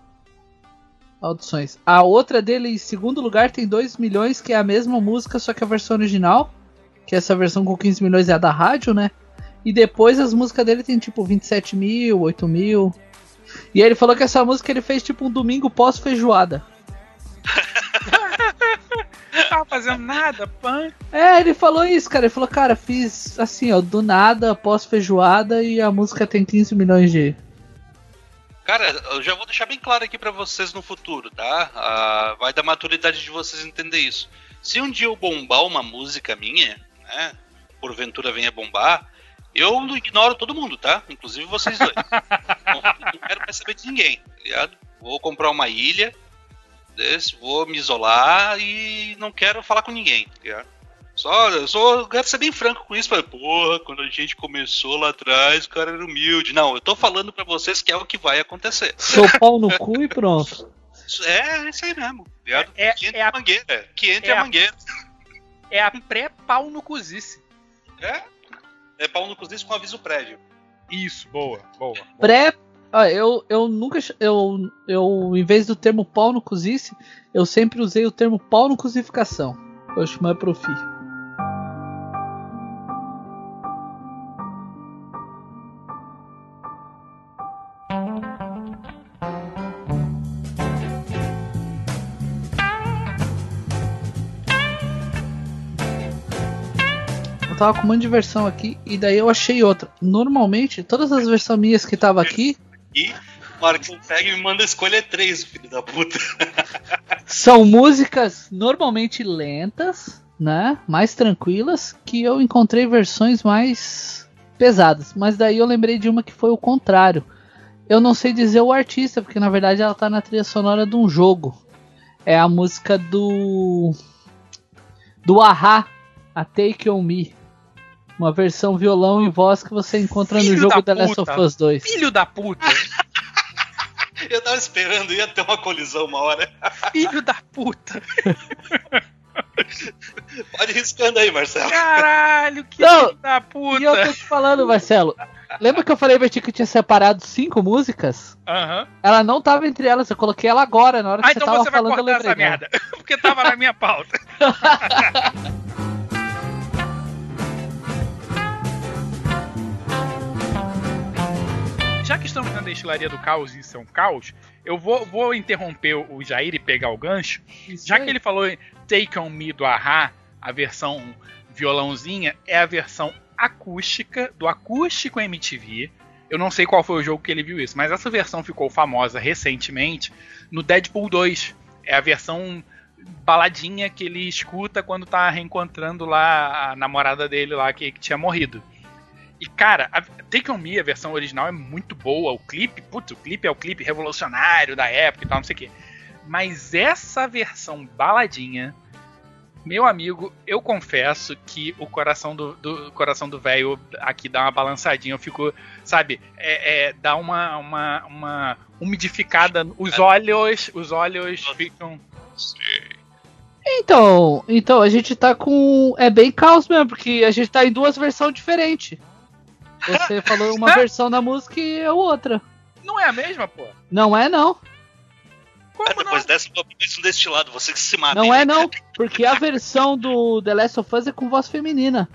audições. A outra dele, em segundo lugar, tem 2 milhões, que é a mesma música, só que a versão original. Que essa versão com 15 milhões é a da rádio, né? E depois as músicas dele tem tipo 27 mil, 8 mil. E aí ele falou que essa música ele fez tipo um domingo pós-feijoada. Tava fazendo nada, pan. É, ele falou isso, cara. Ele falou, cara, fiz assim, ó, do nada, pós-feijoada e a música tem 15 milhões de. Cara, eu já vou deixar bem claro aqui pra vocês no futuro, tá? Ah, vai da maturidade de vocês entender isso. Se um dia eu bombar uma música minha, né? Porventura venha bombar, eu ignoro todo mundo, tá? Inclusive vocês dois. não, não quero mais saber de ninguém, tá ligado? Vou comprar uma ilha, desse, vou me isolar e não quero falar com ninguém, tá ligado? Só, eu eu quero ser bem franco com isso, mas, porra, quando a gente começou lá atrás, o cara era humilde. Não, eu tô falando pra vocês que é o que vai acontecer. Sou pau no cu e pronto. É, é isso aí mesmo. É- que entre é a- a mangueira. Que entre é a a- mangueira. É a pré-pau no cozice. É? É pau no cozice com aviso prévio. Isso, boa, boa. boa. Pré. ó, eu, eu nunca. Eu, eu, em vez do termo pau no cozice, eu sempre usei o termo pau no cozificação. Eu acho mais profi. Tava com um monte de versão aqui e daí eu achei outra. Normalmente, todas as versões minhas que tava aqui E Marcos pega e me manda escolha 3, filho da puta. são músicas normalmente lentas, né? Mais tranquilas, que eu encontrei versões mais pesadas. Mas daí eu lembrei de uma que foi o contrário. Eu não sei dizer o artista, porque na verdade ela tá na trilha sonora de um jogo. É a música do. Do Ahá, a Take On Me. Uma versão violão e voz que você encontra no Filho jogo da The Last of. Us 2. Filho da puta! Eu tava esperando, ia ter uma colisão uma hora. Filho da puta! Pode ir riscando aí, Marcelo. Caralho, que Não, filho da puta! E eu tô te falando, Marcelo. Lembra que eu falei pra ti que eu tinha separado cinco músicas? Aham. Ela não tava entre elas, eu coloquei ela agora, na hora que Ah, você então tava você vai falando, eu cortar lembrei essa merda. Porque tava na minha pauta. Já que estamos na destilaria do caos e isso é um caos, eu vou, vou interromper o Jair e pegar o gancho. Isso Já aí. que ele falou em Take On Me do Ahá, a versão violãozinha, é a versão acústica do Acústico MTV. Eu não sei qual foi o jogo que ele viu isso, mas essa versão ficou famosa recentemente no Deadpool 2. É a versão baladinha que ele escuta quando tá reencontrando lá a namorada dele lá que, que tinha morrido. E cara, a Take On Me, a versão original é muito boa. O clipe, putz, o clipe é o clipe revolucionário da época e tal, não sei o quê. Mas essa versão baladinha, meu amigo, eu confesso que o coração do, do coração do velho aqui dá uma balançadinha. Eu fico, sabe, é, é, dá uma, uma, uma umidificada. Os olhos, os olhos ficam. Então, então a gente tá com. É bem caos mesmo, porque a gente tá em duas versões diferentes. Você falou uma versão da música e eu outra. Não é a mesma, pô? Não é não. Como É, depois dessa, eu penso deste lado, você que se mata. Não hein? é não. Porque a versão do The Last of Us é com voz feminina.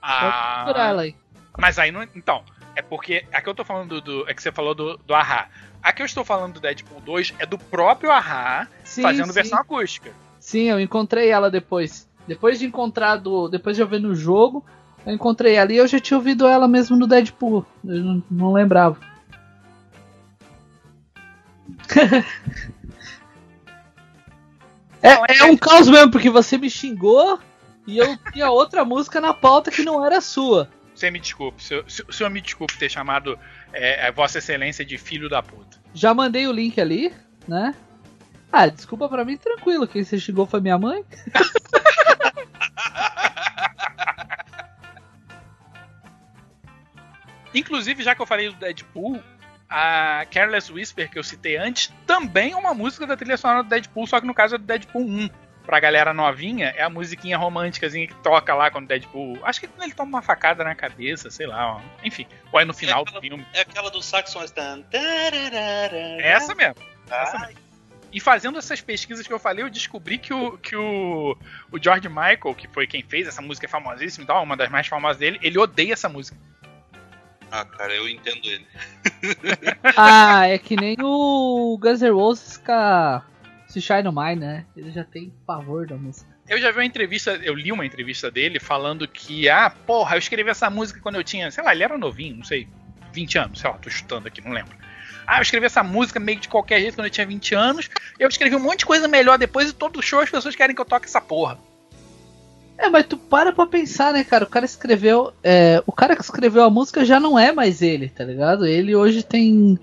Pode procurar Ah, ela aí. mas aí não. Então, é porque. A que eu tô falando do. é que você falou do, do Ahá. A que eu estou falando do Deadpool 2 é do próprio Ahá Sim, fazendo sim. versão acústica. Sim, eu encontrei ela depois. Depois de encontrar do. Depois de eu ver no jogo, eu encontrei e eu já tinha ouvido ela mesmo no Deadpool. Eu não, não lembrava. é, é um caos mesmo, porque você me xingou e eu tinha outra música na pauta que não era sua. Você me desculpe. Se, eu- se, se eu me desculpe ter chamado é, é, Vossa Excelência de filho da puta. Já mandei o link ali, né? Ah, desculpa pra mim, tranquilo. Quem você xingou foi minha mãe. Inclusive, já que eu falei do Deadpool, a Careless Whisper que eu citei antes também é uma música da trilha sonora do Deadpool, só que no caso é do Deadpool 1. Pra galera novinha, é a musiquinha românticazinha que toca lá quando o Deadpool. Acho que quando ele toma uma facada na cabeça, sei lá. ó. Enfim, ou é no final do aquela- filme. É aquela do saxon Stan. É essa mesmo. essa Ah, mesmo. E fazendo essas pesquisas que eu falei, eu descobri que o, que o, o George Michael, que foi quem fez essa música famosíssima e tal, uma das mais famosas dele, ele odeia essa música. Ah, cara, eu entendo ele. Ah, é que nem o Guns N' Roses com a Se Shine No Mine, né? Ele já tem pavor da música. Eu já vi uma entrevista, eu li uma entrevista dele falando que, ah, porra, eu escrevi essa música quando eu tinha, sei lá, ele era novinho, não sei, 20 anos, sei lá, tô chutando aqui, não lembro. Ah, eu escrevi essa música meio de qualquer jeito quando eu tinha 20 anos, eu escrevi um monte de coisa melhor depois e todo show as pessoas querem que eu toque essa porra. É, mas tu para pra pensar, né, cara? O cara escreveu. é, o cara que escreveu a música já não é mais ele, tá ligado? Ele hoje tem.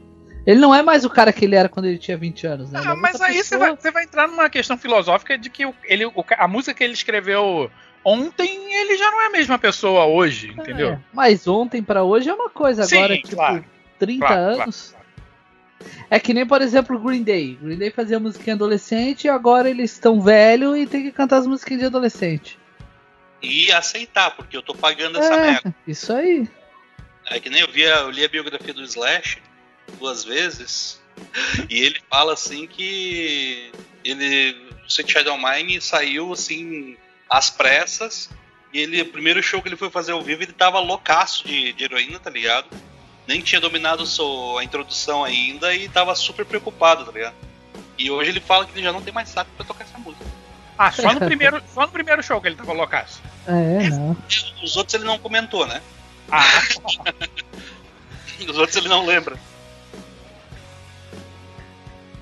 Ele não é mais o cara que ele era quando ele tinha 20 anos, né? Ah, é mas aí você vai, vai entrar numa questão filosófica de que ele, a música que ele escreveu ontem, ele já não é a mesma pessoa hoje, entendeu? É, mas ontem pra hoje é uma coisa, Sim, agora, tipo, claro, 30 claro, anos. É que nem, por exemplo, o Green Day. Green Day fazia musiquinha adolescente e agora eles estão velho e tem que cantar as musiquinhas de adolescente. E aceitar, porque eu tô pagando essa É, merda. isso aí. É que nem eu, vi a- eu li a biografia do Slash duas vezes. E ele fala assim que ele. O Shadow Mine saiu assim às pressas. E ele, o primeiro show que ele foi fazer ao vivo, ele tava loucaço de, de heroína, tá ligado? Nem tinha dominado so- a introdução ainda e tava super preocupado, tá ligado? E hoje ele fala que ele já não tem mais saco pra tocar essa música. Ah, só no primeiro, só no primeiro show que ele tava loucaço. É, não. Os outros ele não comentou, né? Ah, Os outros ele não lembra.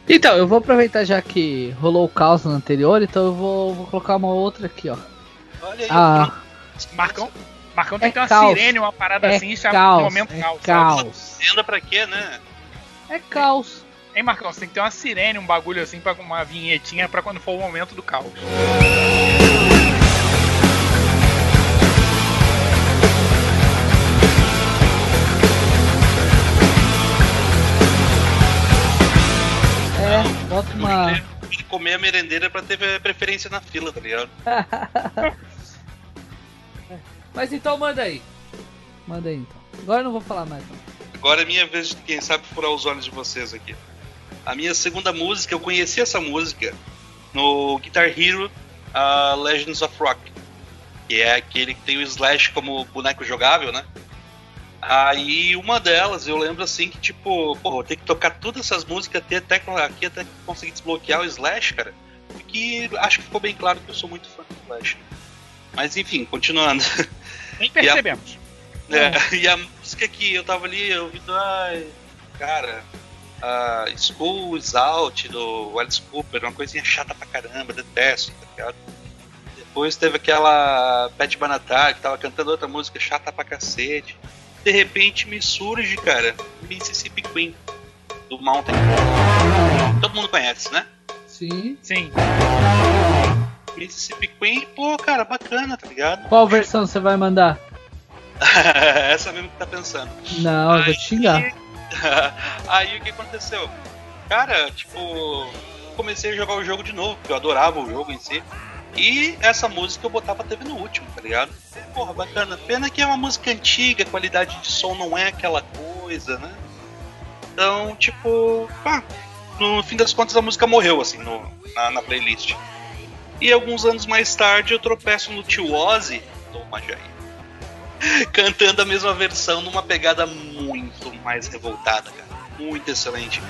Então, eu vou aproveitar já que rolou o caos no anterior, então eu vou, vou colocar uma outra aqui, ó. Olha aí, Ah, Marcão, Marcão tem É que ter uma caos. sirene, uma parada é assim, chama caos, no momento é caos. caos. Tenda pra quê, né? É caos. Hein, Marcão, você tem que ter uma sirene, um bagulho assim, pra uma vinhetinha pra quando for o momento do caos. É, bota uma. Ele comer a merendeira pra ter preferência na fila, tá ligado? Mas então manda aí. Manda aí então. Agora eu não vou falar mais. Não. Agora é minha vez de quem sabe furar os olhos de vocês aqui. A minha segunda música, eu conheci essa música no Guitar Hero uh, Legends of Rock. Que é aquele que tem o Slash como boneco jogável, né? Aí uma delas, eu lembro assim que tipo, pô, vou ter que tocar todas essas músicas até, até aqui até conseguir desbloquear o Slash, cara. Porque acho que ficou bem claro que eu sou muito fã do Slash. Mas enfim, continuando. Nem percebemos. É, e a música que eu tava ali ouvindo, ai, cara, a School is Out do Alice Cooper, uma coisinha chata pra caramba, detesto, tá ligado? Depois teve aquela Pat Banatar que tava cantando outra música chata pra cacete. De repente me surge, cara, Mississippi Queen do Mountain. Todo mundo conhece, né? Sim. Sim. Mississippi Queen, pô, cara, bacana, tá ligado? Qual versão você vai mandar? Essa mesmo que tá pensando. Não, eu vou te xingar. Aí o que aconteceu? Cara, tipo, comecei a jogar o jogo de novo, porque eu adorava o jogo em si. E essa música eu botava teve no último, tá ligado? Porra, bacana. Pena que é uma música antiga, a qualidade de som não é aquela coisa, né? Então, tipo, pá, no fim das contas a música morreu, assim, no, na, na playlist. E alguns anos mais tarde eu tropeço no tio Ozzy, toma aí, cantando a mesma versão numa pegada muito mais revoltada, cara. Muito excelente.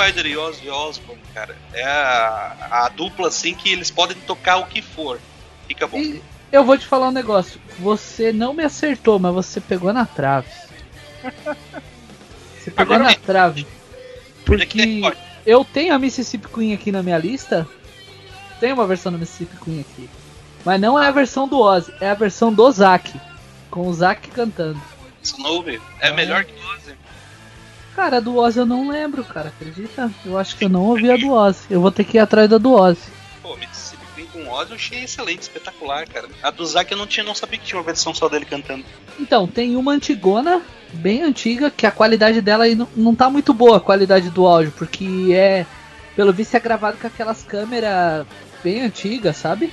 Ryder e Ozzy Osbourne, cara, é a, a dupla assim que eles podem tocar o que for. Fica bom. E eu vou te falar um negócio. Você não me acertou, mas você pegou na trave. Você pegou Agora na trave. Porque eu tenho a Mississippi Queen aqui na minha lista. Tem uma versão da Mississippi Queen aqui. Mas não é a versão do Ozzy, é a versão do Zack. Com o Zack cantando. Snowy é melhor que o Ozzy. Cara, a do Ozzy eu não lembro, cara. Acredita? Eu acho que eu não ouvi a do Ozzy. Eu vou ter que ir atrás da do Ozzy. Pô, Mississippi Queen com o Ozzy eu achei excelente, espetacular, cara. A do Zack eu não tinha, não sabia que tinha uma versão só dele cantando. Então, tem uma antigona, bem antiga, que a qualidade dela aí não, não tá muito boa, a qualidade do áudio, porque é, pelo visto, é gravado com aquelas câmeras bem antigas, sabe?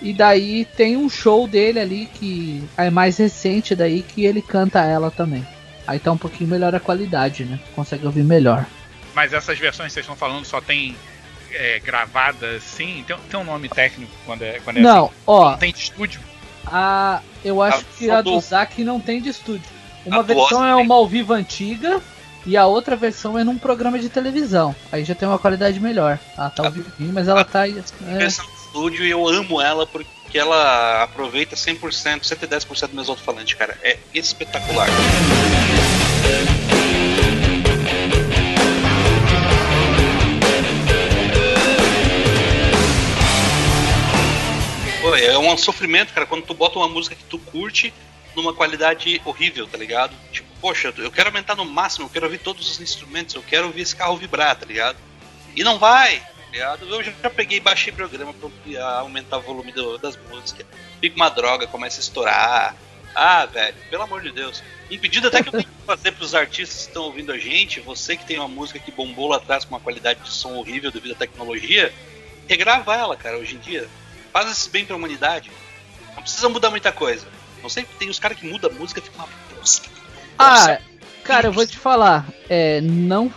E daí tem um show dele ali que é mais recente daí que ele canta ela também. Aí tá um pouquinho melhor a qualidade, né? Consegue ouvir melhor. Mas essas versões que vocês estão falando só tem é, gravadas assim? Tem, tem um nome técnico quando é, quando é Não, assim? ó, Não tem de estúdio? A, eu acho A- que a a do Zack não tem de estúdio. A Uma do versão é uma ao vivo antiga e a outra versão é num programa de televisão. Aí já tem uma qualidade melhor. Ela tá ao vivo, mas ela tá. É, Versão de estúdio e eu amo ela porque ela aproveita 100%, 110% do meus alto-falantes, cara. É espetacular. É um sofrimento, cara, quando tu bota uma música que tu curte numa qualidade horrível, tá ligado? Tipo, poxa, eu quero aumentar no máximo, eu quero ouvir todos os instrumentos, eu quero ouvir esse carro vibrar, tá ligado? E não vai, ligado? Eu já, peguei e baixei programa pra eu- a aumentar o volume do- das músicas. Fica uma droga, começa a estourar. Ah, velho, pelo amor de Deus. Um pedido até que eu tenho que fazer pros artistas que estão ouvindo a gente, você que tem uma música que bombou lá atrás com uma qualidade de som horrível devido à tecnologia, regrava ela, cara, hoje em dia. Faz esse bem pra humanidade. Não precisa mudar muita coisa. Não sei, tem os caras que mudam a música e fica uma bosta. Ah, cara, eu vou te falar. É, não,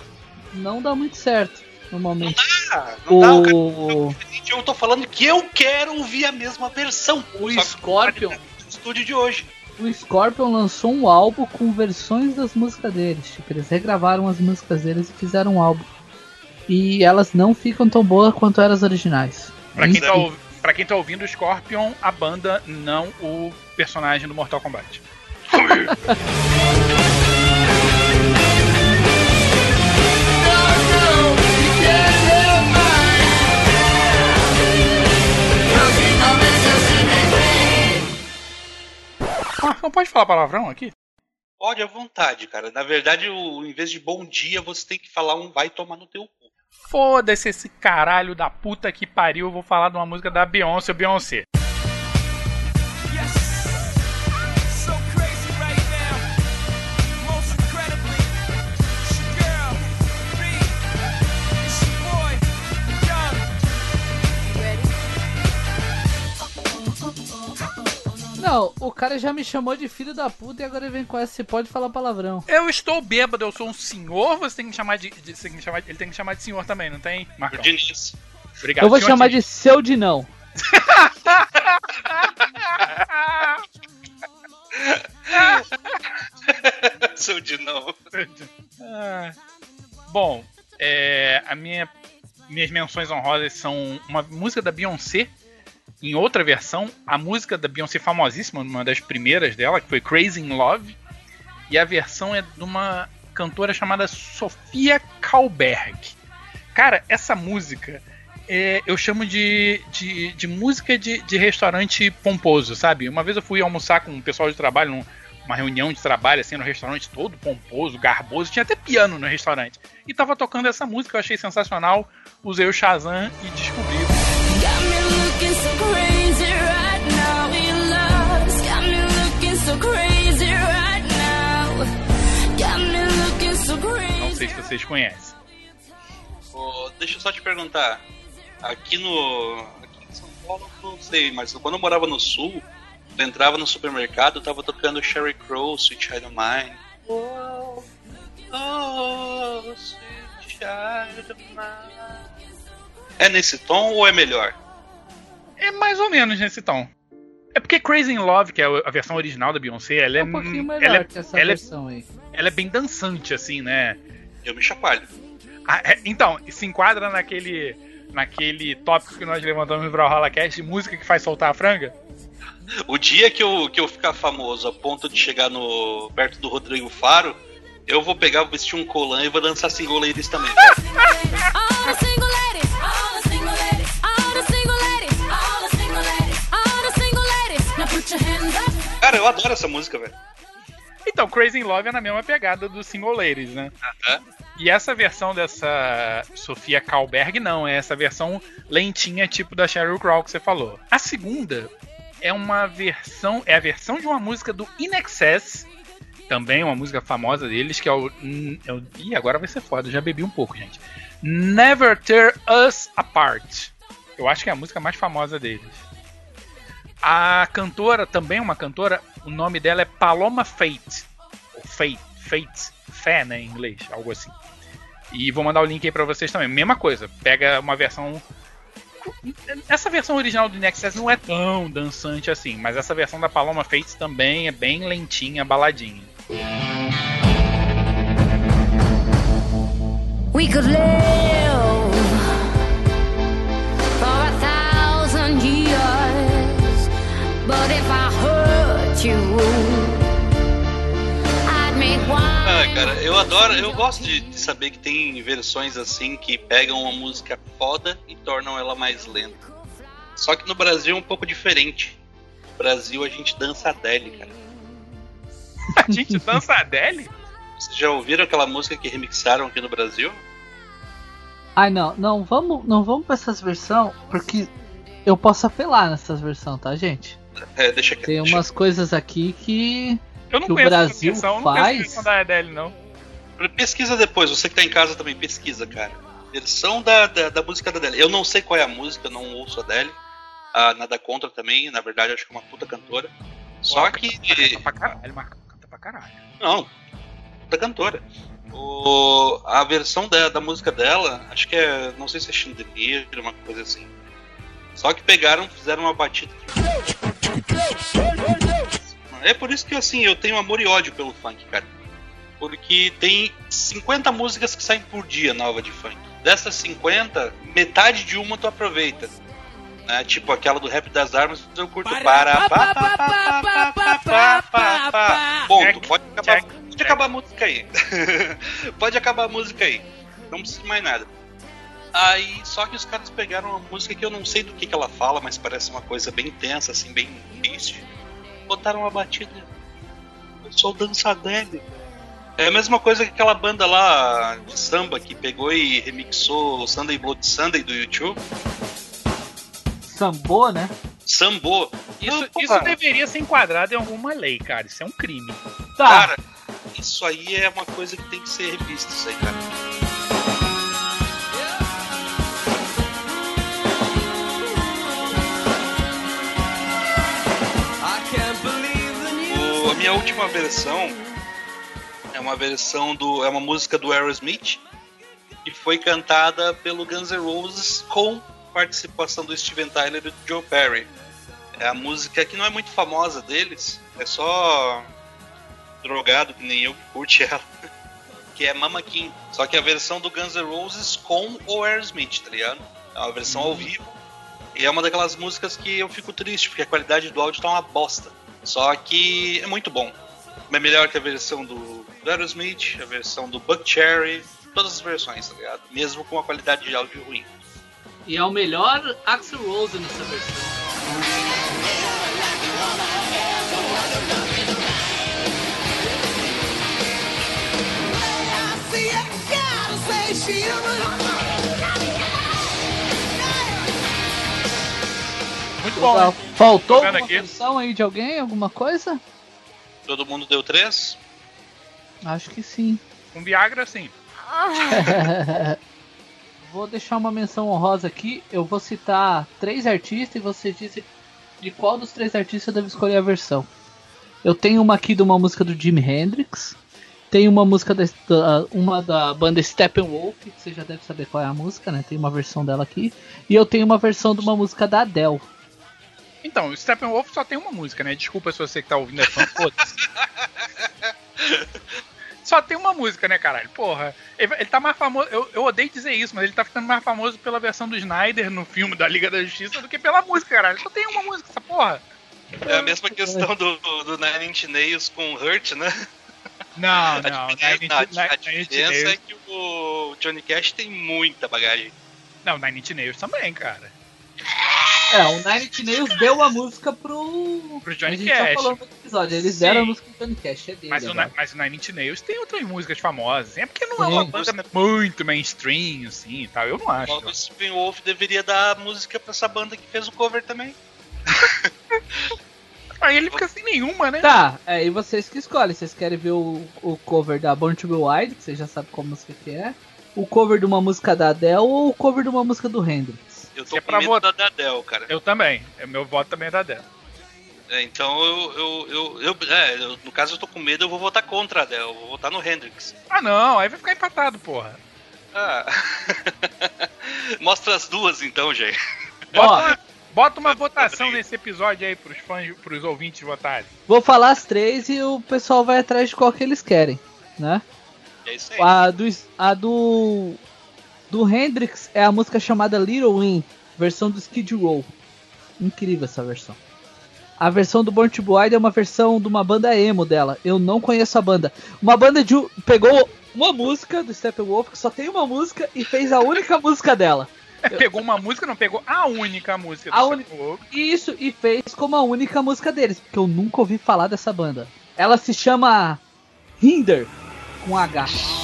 não dá muito certo normalmente. Ah, não dá, o cara. O, Eu tô falando que eu quero ouvir a mesma versão. o Scorpion, no estúdio de hoje. o Scorpion lançou um álbum com versões das músicas deles. Tipo, eles regravaram as músicas deles e fizeram um álbum. E elas não ficam tão boas quanto eram as originais. Pra quem, tá, pra quem tá ouvindo o Scorpion, a banda, não o personagem do Mortal Kombat. Ah, não pode falar palavrão aqui? Pode à vontade, cara. Na verdade, o, em vez de bom dia, você tem que falar um vai tomar no teu cu. Foda-se esse caralho da puta que pariu, eu vou falar de uma música da Beyoncé, Beyoncé. Não, o cara já me chamou de filho da puta e agora ele vem com essa. Você pode falar palavrão. Eu estou bêbado, eu sou um senhor, você tem que me chamar de. de- você tem que me chamar- ele tem que me chamar de senhor também, não tem? Marcão. Diniz. Obrigado. eu vou senhor chamar Diniz. de seu Dinão. Seu de novo. Ah, Bom, é, a minha, minhas menções honrosas são uma música da Beyoncé, em outra versão, a música da Beyoncé famosíssima, uma das primeiras dela, que foi Crazy in Love, e a versão é de uma cantora chamada Sofia Kalberg. Cara, essa música é, eu chamo de, de, de música de, de restaurante pomposo, sabe? Uma vez eu fui almoçar com um pessoal de trabalho num, uma reunião de trabalho, assim, no restaurante todo pomposo, garboso, tinha até piano no restaurante. E tava tocando essa música, eu achei sensacional, usei o Shazam e descobri. Não sei se vocês conhecem. Oh, deixa eu só te perguntar. Aqui no. Aqui em São Paulo, não sei, mas quando eu morava no sul, eu entrava no supermercado, eu tava tocando Sherry Crow, Sweet Child of Mine. Oh, oh, Sweet Child of Mine. É nesse tom ou é melhor? É mais ou menos nesse tom. É porque Crazy in Love, que é a versão original da Beyoncé, ela é, É um pouquinho melhor ela é, que essa ela, é, versão aí. ela é bem dançante, assim, né? Eu me chacoalho. Ah, é, então, se enquadra naquele, naquele tópico que nós levantamos Brawlhalla Cast de música que faz soltar a franga? O dia que eu, que eu ficar famoso a ponto de chegar no perto do Rodrigo Faro, eu vou pegar, vou vestir um colã e vou dançar single ladies também. cara. Cara, eu adoro essa música, velho. Então, Crazy in Love é na mesma pegada do Single Ladies, né? Aham. E essa versão dessa Sofia Kalberg não, é essa versão lentinha tipo da Sheryl Crow que você falou. A segunda é uma versão, é a versão de uma música do In Excess, também uma música famosa deles, que é o, é o ih, agora vai ser foda, já bebi um pouco, gente. Never Tear Us Apart. Eu acho que é a música mais famosa deles. A cantora, também uma cantora, o nome dela é Paloma Fate. Fate, Fate, Fé, né, em inglês, algo assim. E vou mandar o link aí pra vocês também. Mesma coisa, pega uma versão. Essa versão original do Nexus não é tão dançante assim, mas essa versão da Paloma Fates também é bem lentinha, baladinha. We could live for a thousand years, Ah, cara, eu adoro, eu gosto de, de saber que tem versões assim que pegam uma música foda e tornam ela mais lenta. Só que no Brasil é um pouco diferente. No Brasil a gente dança Adele, cara. A gente dança a Adele? Vocês já ouviram aquela música que remixaram aqui no Brasil? Ai não, não vamos, não vamos pra essas versões, porque eu posso apelar nessas versões, tá, gente? É, deixa quieto. Tem deixa umas coisas aqui que. Eu não Que o conheço essa Brasil versão, eu não conheço a faz? versão da Adele, não. Pesquisa depois, você que tá em casa também, pesquisa, cara. Versão da, da, da música da Adele. Eu não sei qual é a música, eu não ouço a Adele. Ah, nada contra também, na verdade acho que é uma puta cantora. Só que. Canta pra caralho, Marcão, canta pra caralho. Não, da cantora. O, a versão da, da música dela, acho que é. Não sei se é Chandelier, uma coisa assim. Só que pegaram, fizeram uma batida. É por isso que assim, eu tenho amor e ódio pelo funk, cara. Porque tem 50 músicas que saem por dia nova de funk. Dessas 50, metade de uma tu aproveita. Né? Tipo aquela do Rap das Armas, eu curto para pá, pá, pá, pá, pá, pá, pá, pá. Ponto, pode acabar, pode acabar a música aí. pode acabar a música aí. Não precisa de mais nada. Aí, só que os caras pegaram uma música que eu não sei do que, que ela fala, mas parece uma coisa bem tensa, assim, bem triste. Botaram uma batida. Eu sou dançadele. É a mesma coisa que aquela banda lá de samba que pegou e remixou o Sunday Blood Sunday do YouTube. Sambô, né? Sambô. Isso, Não, isso deveria ser enquadrado em alguma lei, cara. Isso é um crime. Tá. Cara, isso aí é uma coisa que tem que ser revista, isso aí, cara. Minha última versão é uma versão do. é uma música do Aerosmith que foi cantada pelo Guns N' Roses com participação do Steven Tyler e do Joe Perry. É a música que não é muito famosa deles, é só drogado que nem eu que curte ela. Que é Mama King. Só que é a versão do Guns N' Roses com o Aerosmith, tá ligado? É uma versão ao vivo. E é uma daquelas músicas que eu fico triste, porque a qualidade do áudio tá uma bosta. Só que é muito bom. É melhor que a versão do, do Aerosmith, a versão do Buck Cherry, todas as versões, tá ligado? Mesmo com a qualidade de áudio ruim. E é o melhor Axel Rose nessa versão. Muito bom. Legal. Faltou alguma aqui. versão aí de alguém? Alguma coisa? Todo mundo deu três? Acho que sim. Com Viagra, sim. vou deixar uma menção honrosa aqui. Eu vou citar três artistas e você disse de qual dos três artistas eu devo escolher a versão. Eu tenho uma aqui de uma música do Jimi Hendrix. Tem uma música da, da- uma da banda Steppenwolf, que você já deve saber qual é a música, né? Tem uma versão dela aqui. E eu tenho uma versão de uma música da Adele. Então, o Steppenwolf só tem uma música, né? Desculpa se você que tá ouvindo é fã, foda-se. Só tem uma música, né, caralho? Porra, ele, ele tá mais famoso. Eu, eu odeio dizer isso, mas ele tá ficando mais famoso pela versão do Snyder no filme da Liga da Justiça do que pela música, caralho. Só tem uma música, essa porra. É a mesma questão do, do Nine Inch Nails com Hurt, né? Não, A não. diferença, Nine a, Inch- a Nine Inch diferença é que o Johnny Cash tem muita bagagem. Não, Nine Inch Nails também, cara. É, o Nine Inch Nails deu a música pro. Pro Johnny a gente Cash. já falou no outro episódio. Eles Sim. deram a música pro Johnny Cash, é dele. Mas o, agora. Mas o Nine Inch Nails tem outras músicas famosas. É porque não é Sim. uma banda muito mainstream, assim e tal. Eu não acho. O Stephen Wolf deveria dar música pra essa banda que fez o cover também. Aí ele fica sem nenhuma, né? Tá, é, e vocês que escolhem. Vocês querem ver o, o cover da Born to Be Wild, que vocês já sabem qual música que é. O cover de uma música da Adele ou o cover de uma música do Hendrix. Eu tô é com pra medo votar- da Adele, cara. Eu também. É, Meu voto também é da dela. É, então eu, eu, eu, eu- é, eu- no caso eu tô com medo, eu vou votar contra a Adele, eu vou votar no Hendrix. Ah, não. Aí vai ficar empatado, porra. Ah. Mostra as duas então, gente. Bota, bota uma votação nesse episódio aí pros fãs, pros ouvintes votarem. Vou falar as três e o pessoal vai atrás de qual que eles querem, né? É isso aí. A do, a do, do Hendrix é a música chamada Little Win, versão do Skid Row. Incrível essa versão. A versão do Born to Be Wild é uma versão de uma banda emo dela. Eu não conheço a banda. Uma banda de pegou uma música do Steppenwolf que só tem uma música e fez a única música dela. É, pegou uma música, não pegou a única música do A Steppenwolf. Isso e fez como a única música deles, porque eu nunca ouvi falar dessa banda. Ela se chama Hinder com H.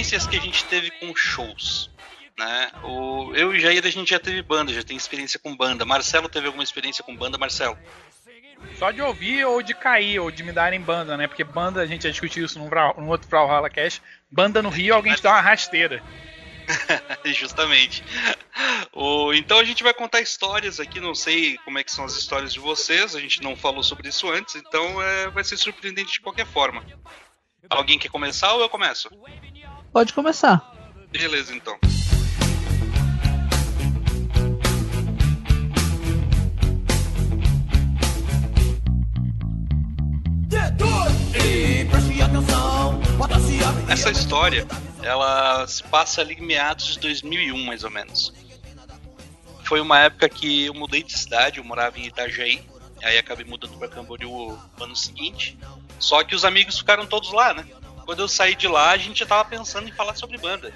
Experiências que a gente teve com shows. Né? O, eu e o Jair a gente já teve banda, já tem experiência com banda. Marcelo teve alguma experiência com banda, Marcelo? Só de ouvir ou de cair, ou de me darem banda, né? Porque banda, a gente já discutiu isso num, num outro Brawlhalla Cash. Banda no Rio, alguém te dá uma rasteira. Justamente. O, então a gente vai contar histórias aqui, não sei como é que são as histórias de vocês, a gente não falou sobre isso antes, então é, vai ser surpreendente de qualquer forma. Alguém quer começar ou eu começo? Pode começar. Beleza, então. Essa história, ela se passa ali em meados de 2001, mais ou menos. Foi uma época que eu mudei de cidade, eu morava em Itajaí, aí acabei mudando para Camboriú no ano seguinte. Só que os amigos ficaram todos lá, né? Quando eu saí de lá, a gente já tava pensando em falar sobre banda.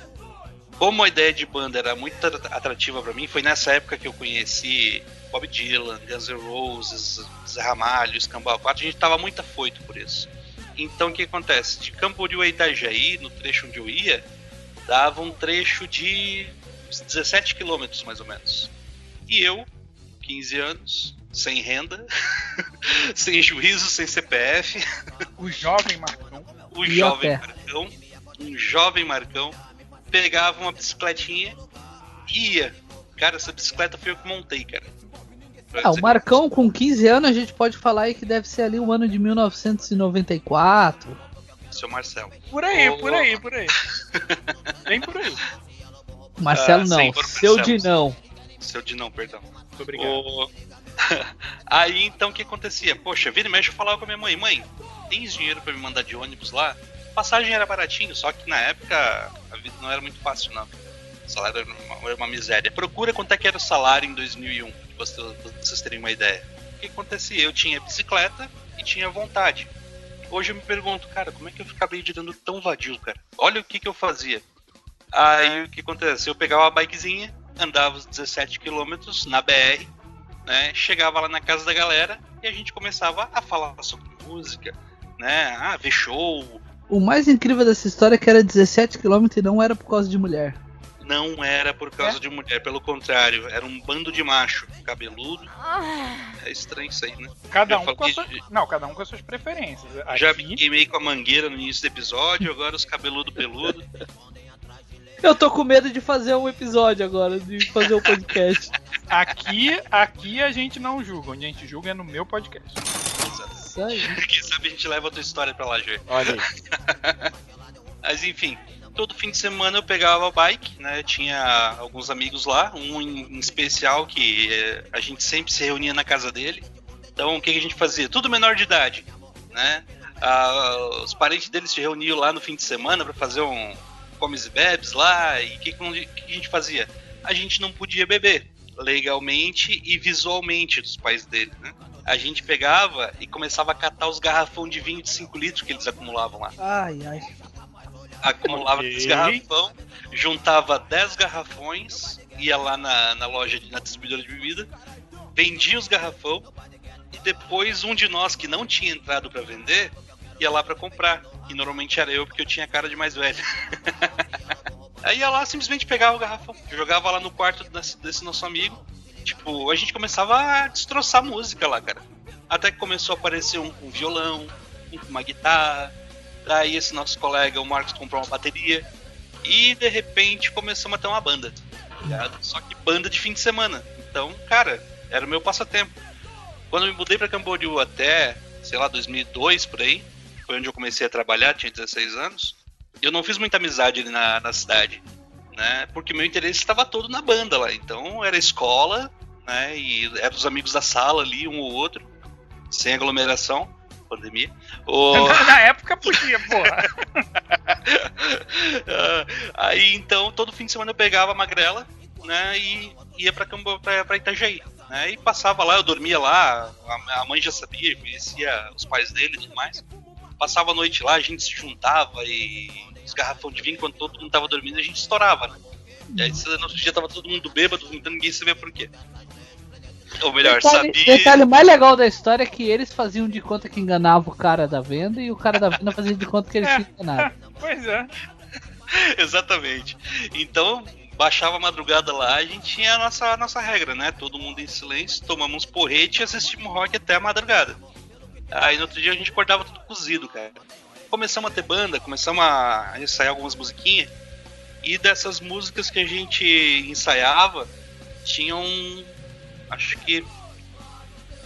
Como a ideia de banda era muito atra- atrativa para mim, foi nessa época que eu conheci Bob Dylan, Guns N' Roses, Zé Ramalho, Escambau 4, a gente tava muito afoito por isso. Então o que acontece? De Camboriú a Itajaí, no trecho onde eu ia, dava um trecho de uns 17 quilômetros mais ou menos. E eu, 15 anos, sem renda, sem juízo, sem CPF, O jovem Marcão. O E jovem. Marcão, um jovem Marcão, pegava uma bicicletinha e ia. Cara, essa bicicleta foi eu que montei, cara. Pra Ah, o Marcão com 15 anos a gente pode falar aí que deve ser ali o ano de 1994. Seu Marcelo. Por aí, por aí, por aí. Bem por aí. Marcelo Ah, não, seu Marcelo. Dinão. Seu de não, perdão. Muito obrigado. O- Aí então o que acontecia? Poxa, vira e mexe eu falava com a minha mãe, mãe, tens dinheiro pra me mandar de ônibus lá? Passagem era baratinho, só que na época a vida não era muito fácil, não. O salário era uma, era uma miséria. Procura quanto é que era o salário em 2001, pra vocês, terem uma ideia. O que acontecia? Eu tinha bicicleta e tinha vontade. Hoje eu me pergunto, cara, como é que eu acabei de dando tão vadio, cara? Olha o que que eu fazia. Aí o que acontece? Eu pegava a bikezinha, andava os 17 quilômetros na BR, né? Chegava lá na casa da galera e a gente começava a falar sobre música, né? Ah, ver show. O mais incrível dessa história é que era 17km e não era por causa de mulher. Não era por causa de mulher, pelo contrário, era um bando de macho, cabeludo. É estranho isso aí, né? Cada Já um com as suas. de- Não, cada um com as suas preferências. Já Aqui- me queimei com a mangueira no início do episódio, agora os cabeludo peludo. Eu tô com medo de fazer um episódio agora, de fazer um podcast. Aqui, aqui a gente não julga. Onde a gente julga é no meu podcast. Isso aí. Quem sabe a gente leva a tua história pra lá, Jê. Olha aí. Mas enfim, todo fim de semana eu pegava a bike, né? Tinha alguns amigos lá, um em, especial que eh, a gente sempre se reunia na casa dele. Então o que, a gente fazia? Tudo menor de idade, né? Ah, os parentes dele se reuniam lá no fim de semana para fazer um comes e bebes lá. E o que, que, que a gente fazia? A gente não podia beber legalmente e visualmente dos pais dele, né? A gente pegava e começava a catar os garrafão de vinho de 5 litros que eles acumulavam lá Ai, ai. acumulava Ok. esse garrafão, juntava 10 garrafões, ia lá na, na loja, de- na distribuidora de bebida, vendia os garrafão e depois um de nós que não tinha entrado pra vender ia lá pra comprar. E normalmente era eu porque eu tinha cara de mais velho. Aí ia lá simplesmente pegava o garrafão, jogava lá no quarto desse, desse nosso amigo. Tipo, a gente começava a destroçar música lá, cara. Até que começou a aparecer um com violão, um com uma guitarra, Daí esse nosso colega, o Marcos, comprou uma bateria. E de repente começamos a ter uma banda. tá ligado? Só que banda de fim de semana. Então, cara, era o meu passatempo. Quando eu me mudei pra Camboriú até, sei lá, 2002 por aí, foi onde eu comecei a trabalhar, tinha 16 anos. Eu não fiz muita amizade ali na, na cidade, né? Porque meu interesse estava todo na banda lá. Então era escola, né? E eram os amigos da sala ali, um ou outro, sem aglomeração, pandemia. O... Na época podia, porra. Aí então todo fim de semana eu pegava a magrela, né, e ia pra, pra, pra Itajaí. Né, e passava lá, eu dormia lá, a, mãe já sabia, conhecia os pais dele e tudo mais. Passava a noite lá, a gente se juntava e garrafão de vinho, quando todo mundo tava dormindo, a gente estourava, né? E aí no outro dia tava todo mundo bêbado, então ninguém sabia por quê. Ou melhor, Detalhe, sabia. detalhe mais legal da história é que eles faziam de conta que enganava o cara da venda e o cara da venda fazia de conta que ele tinha enganado. Pois é. Exatamente. Então, baixava a madrugada lá, a gente tinha a nossa, a nossa regra, né? Todo mundo em silêncio, tomamos porrete e assistimos rock até a madrugada. Aí no outro dia a gente acordava tudo cozido, cara. Começamos a ter banda, começamos a ensaiar algumas musiquinhas. E dessas músicas que a gente ensaiava, tinham acho que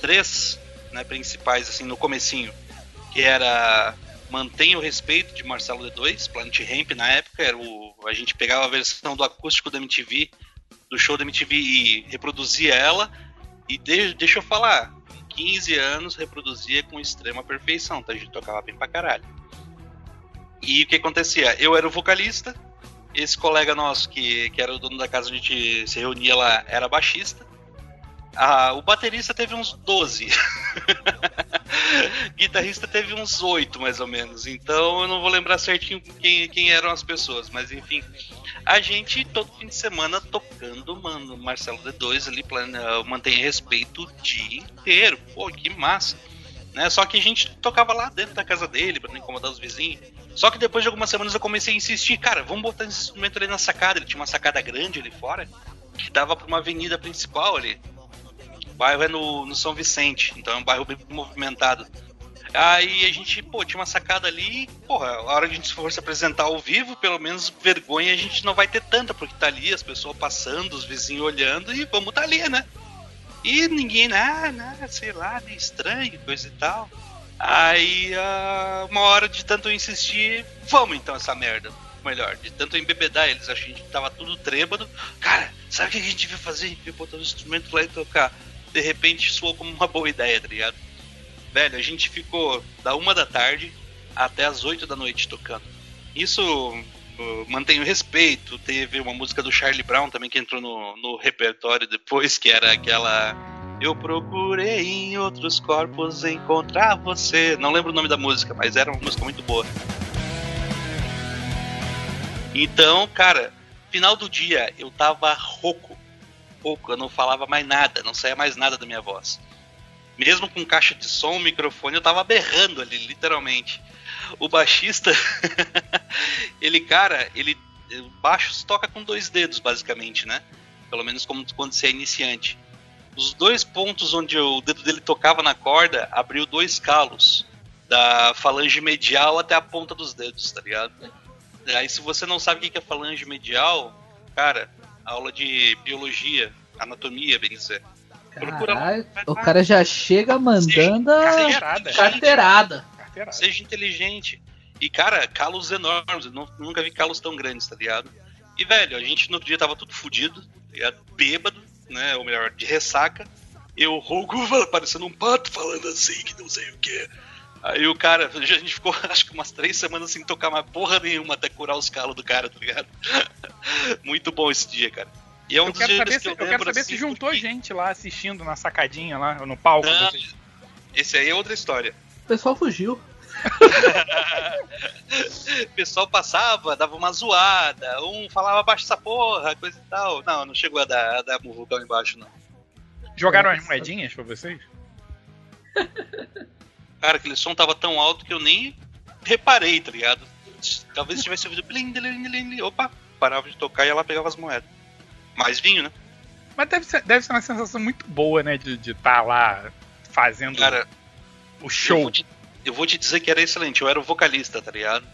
três né, principais assim no comecinho, que era Mantenha o Respeito de Marcelo D2, Planet Ramp na época, era o, a gente pegava a versão do acústico da MTV, do show da MTV e reproduzia ela, e de- deixa eu falar, com 15 anos reproduzia com extrema perfeição, tá? A gente tocava bem pra caralho. E o que acontecia? Eu era o vocalista, esse colega nosso, que, que era o dono da casa a gente se reunia lá, era baixista. Ah, o baterista teve uns 12. Guitarrista teve uns 8, mais ou menos. Então eu não vou lembrar certinho quem, quem eram as pessoas. Mas enfim, a gente todo fim de semana tocando, mano, Marcelo D2 ali, plana, mantém respeito o dia inteiro. Pô, que massa. Né? Só que a gente tocava lá dentro da casa dele, pra não incomodar os vizinhos. Só que depois de algumas semanas eu comecei a insistir, cara, vamos botar esse instrumento ali na sacada. Ele tinha uma sacada grande ali fora, que dava pra uma avenida principal ali. O bairro é no, no São Vicente, então é um bairro bem movimentado. Aí a gente, pô, tinha uma sacada ali, porra, a hora que a gente for se apresentar ao vivo, pelo menos vergonha a gente não vai ter tanta, porque tá ali as pessoas passando, os vizinhos olhando e vamos tá ali, né? E ninguém, ah, não, sei lá, meio estranho, coisa e tal. Aí, ah, uma hora de tanto insistir, vamos então essa merda. Melhor, de tanto embebedar eles, a gente tava tudo trêbado. Cara, sabe o que a gente devia fazer? A gente devia botar os instrumentos lá e tocar. De repente soou como uma boa ideia, tá ligado? Velho, a gente ficou da uma da tarde até as 8 da noite tocando. Isso uh, mantém o respeito. Teve uma música do Charlie Brown também que entrou no, no repertório depois, que era aquela. Eu procurei em outros corpos encontrar você. Não lembro o nome da música, mas era uma música muito boa. Então, cara, final do dia eu tava rouco. pouco, eu não falava mais nada, não saía mais nada da minha voz. Mesmo com caixa de som, microfone, eu tava berrando ali, literalmente. O baixista, ele, cara, ele. O baixo se toca com dois dedos, basicamente, né? Pelo menos como quando você é iniciante. Os dois pontos onde o dedo dele tocava na corda abriu dois calos. Da falange medial até a ponta dos dedos, tá ligado? Aí se você não sabe o que é falange medial, cara, aula de biologia, anatomia, bem dizer. Caralho, o cara já chega mandando a Carteirada. carteirada. Seja inteligente. E, cara, calos enormes. Eu nu- nunca vi calos tão grandes, tá ligado? E, velho, a gente no outro dia tava tudo fudido, tá ligado? Bêbado, né? Ou melhor, de ressaca. Eu, Rogo, parecendo um pato falando assim, que não sei o que. Aí o cara, a gente ficou acho que umas três semanas sem tocar mais porra nenhuma até curar os calos do cara, tá ligado? Muito bom esse dia, cara. E é um Eu dos quero dias saber, que se, eu eu quero lembro saber assim, se juntou porque- gente lá assistindo na sacadinha lá, no palco. Não, vocês- esse aí é outra história. O pessoal fugiu. o pessoal passava, dava uma zoada, um falava abaixo essa porra, coisa e tal. Não, não chegou a dar, a dar murrugão embaixo, não. Jogaram as moedinhas pra vocês? Cara, aquele som tava tão alto que eu nem reparei, tá ligado? Talvez tivesse ouvido blim, blim, blim, blim. Opa, parava de tocar e ela pegava as moedas. Mais vinho, né? Mas deve ser, deve ser uma sensação muito boa, né? De estar lá fazendo Cara, o Eu show. vou, te, eu vou te dizer que era excelente. Eu era o vocalista, tá ligado?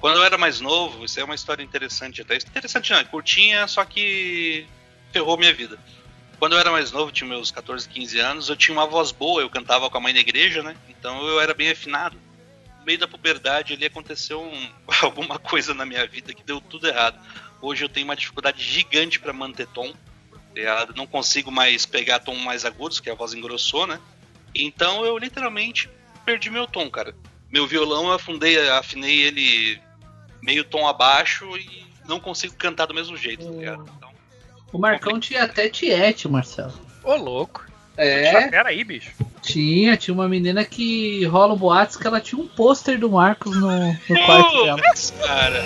Quando eu era mais novo, isso é uma história interessante até. Interessante não, é curtinha, só que ferrou minha vida. Quando eu era mais novo, tinha meus 14, 15 anos, eu tinha uma voz boa, eu cantava com a mãe na igreja, né? Então eu era bem afinado. No meio da puberdade ali aconteceu um- alguma coisa na minha vida que deu tudo errado. Hoje eu tenho uma dificuldade gigante pra manter tom. tá ligado? Não consigo mais pegar tom mais agudos, que a voz engrossou, né? Então eu literalmente perdi meu tom, cara. Meu violão eu afundei, afinei ele meio tom abaixo e não consigo cantar do mesmo jeito, tá ligado? Então, O Marcão tinha até tiete, Marcelo. Ô, louco. É, Pera aí, bicho. tinha. Tinha uma menina que rola boatos que ela tinha um pôster do Marcos no, no quarto dela. Cara.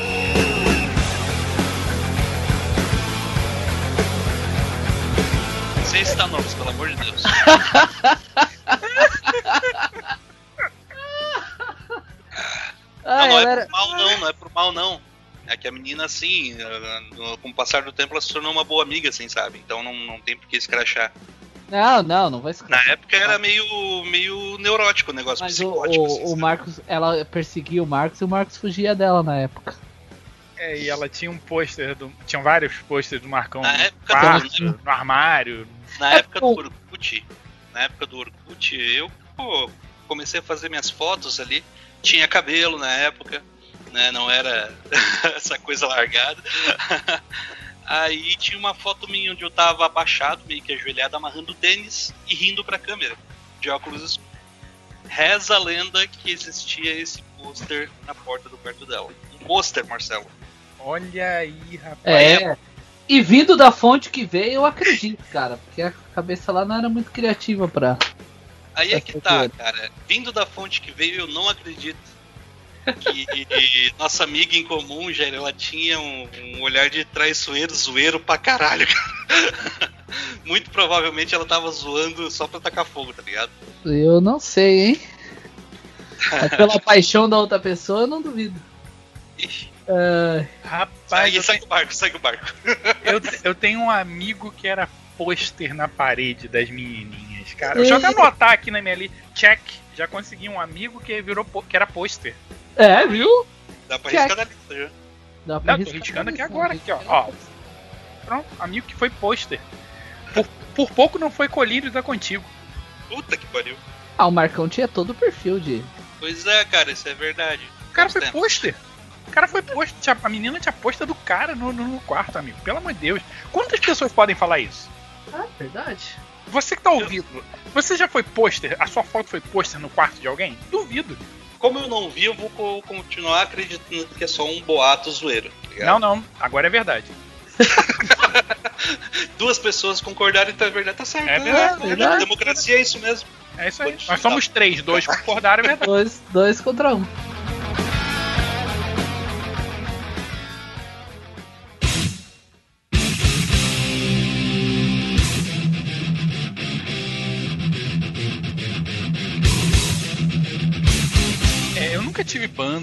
Sem citar nomes, pelo amor de Deus. Ah, não, não ela é era... por mal não, não é por mal não. É que a menina, assim, no- com o passar do tempo, ela se tornou uma boa amiga, assim, sabe? Então não, não tem por que escrachar. Não, não, não vai Na escapar. época era meio, meio neurótico o negócio, Mas o, psicótico. o, assim, o? Marcos, ela perseguia o Marcos e o Marcos fugia dela na época. É, e ela tinha um pôster, do, tinham vários pôsteres do Marcão Na no época quarto, do- no armário. Na É, época do pô. Orkut, na época do Orkut, eu pô, comecei a fazer minhas fotos ali. Tinha cabelo na época, né? Não era essa coisa largada. Aí tinha uma foto minha onde eu tava abaixado, meio que ajoelhado, amarrando tênis e rindo pra câmera, de óculos escuros. Reza a lenda que existia esse pôster na porta do quarto dela. Um pôster, Marcelo. Olha aí, rapaz. É. E vindo da fonte que veio, eu acredito, cara. Porque a cabeça lá não era muito criativa pra. Aí é que Essa tá, zoeira. cara. Vindo da fonte que veio, eu não acredito que nossa amiga em comum, já ela tinha um, um olhar de traiçoeiro, zoeiro pra caralho, cara. Muito provavelmente ela tava zoando só pra tacar fogo, tá ligado? Eu não sei, hein? Mas pela paixão da outra pessoa, eu não duvido. Ah, Rapaz, Aí eu, segue o barco, segue o barco. eu, eu tenho um amigo que era pôster na parede das menininhas, cara. Eu até anotar aqui na minha lista. Check. Já consegui um amigo que virou que era pôster. é, viu? Dá pra Que riscar na lista já. Dá pra Não, tô riscando aqui agora, aqui, ó. ó. Pronto, amigo que foi pôster. Por, por pouco não foi colírio da contigo. Puta que pariu. Ah, o Marcão tinha todo o perfil de. Pois é, cara, isso é verdade. O cara foi pôster. O cara foi pôster. A menina tinha pôster do cara no, no- no quarto, amigo. Pelo amor de Deus. Quantas pessoas podem falar isso? Ah, verdade. Você que tá ouvindo, você já foi pôster? A sua foto foi pôster no quarto de alguém? Duvido. Como eu não vi, eu vou co- continuar acreditando que é só um boato zoeiro. tá? Não, não. Agora é verdade. Duas pessoas concordaram, então é verdade, tá certo. É verdade, né? verdade. Democracia é isso mesmo. É isso aí. Pode Nós somos três, dois concordaram, é verdade. Dois, dois contra um.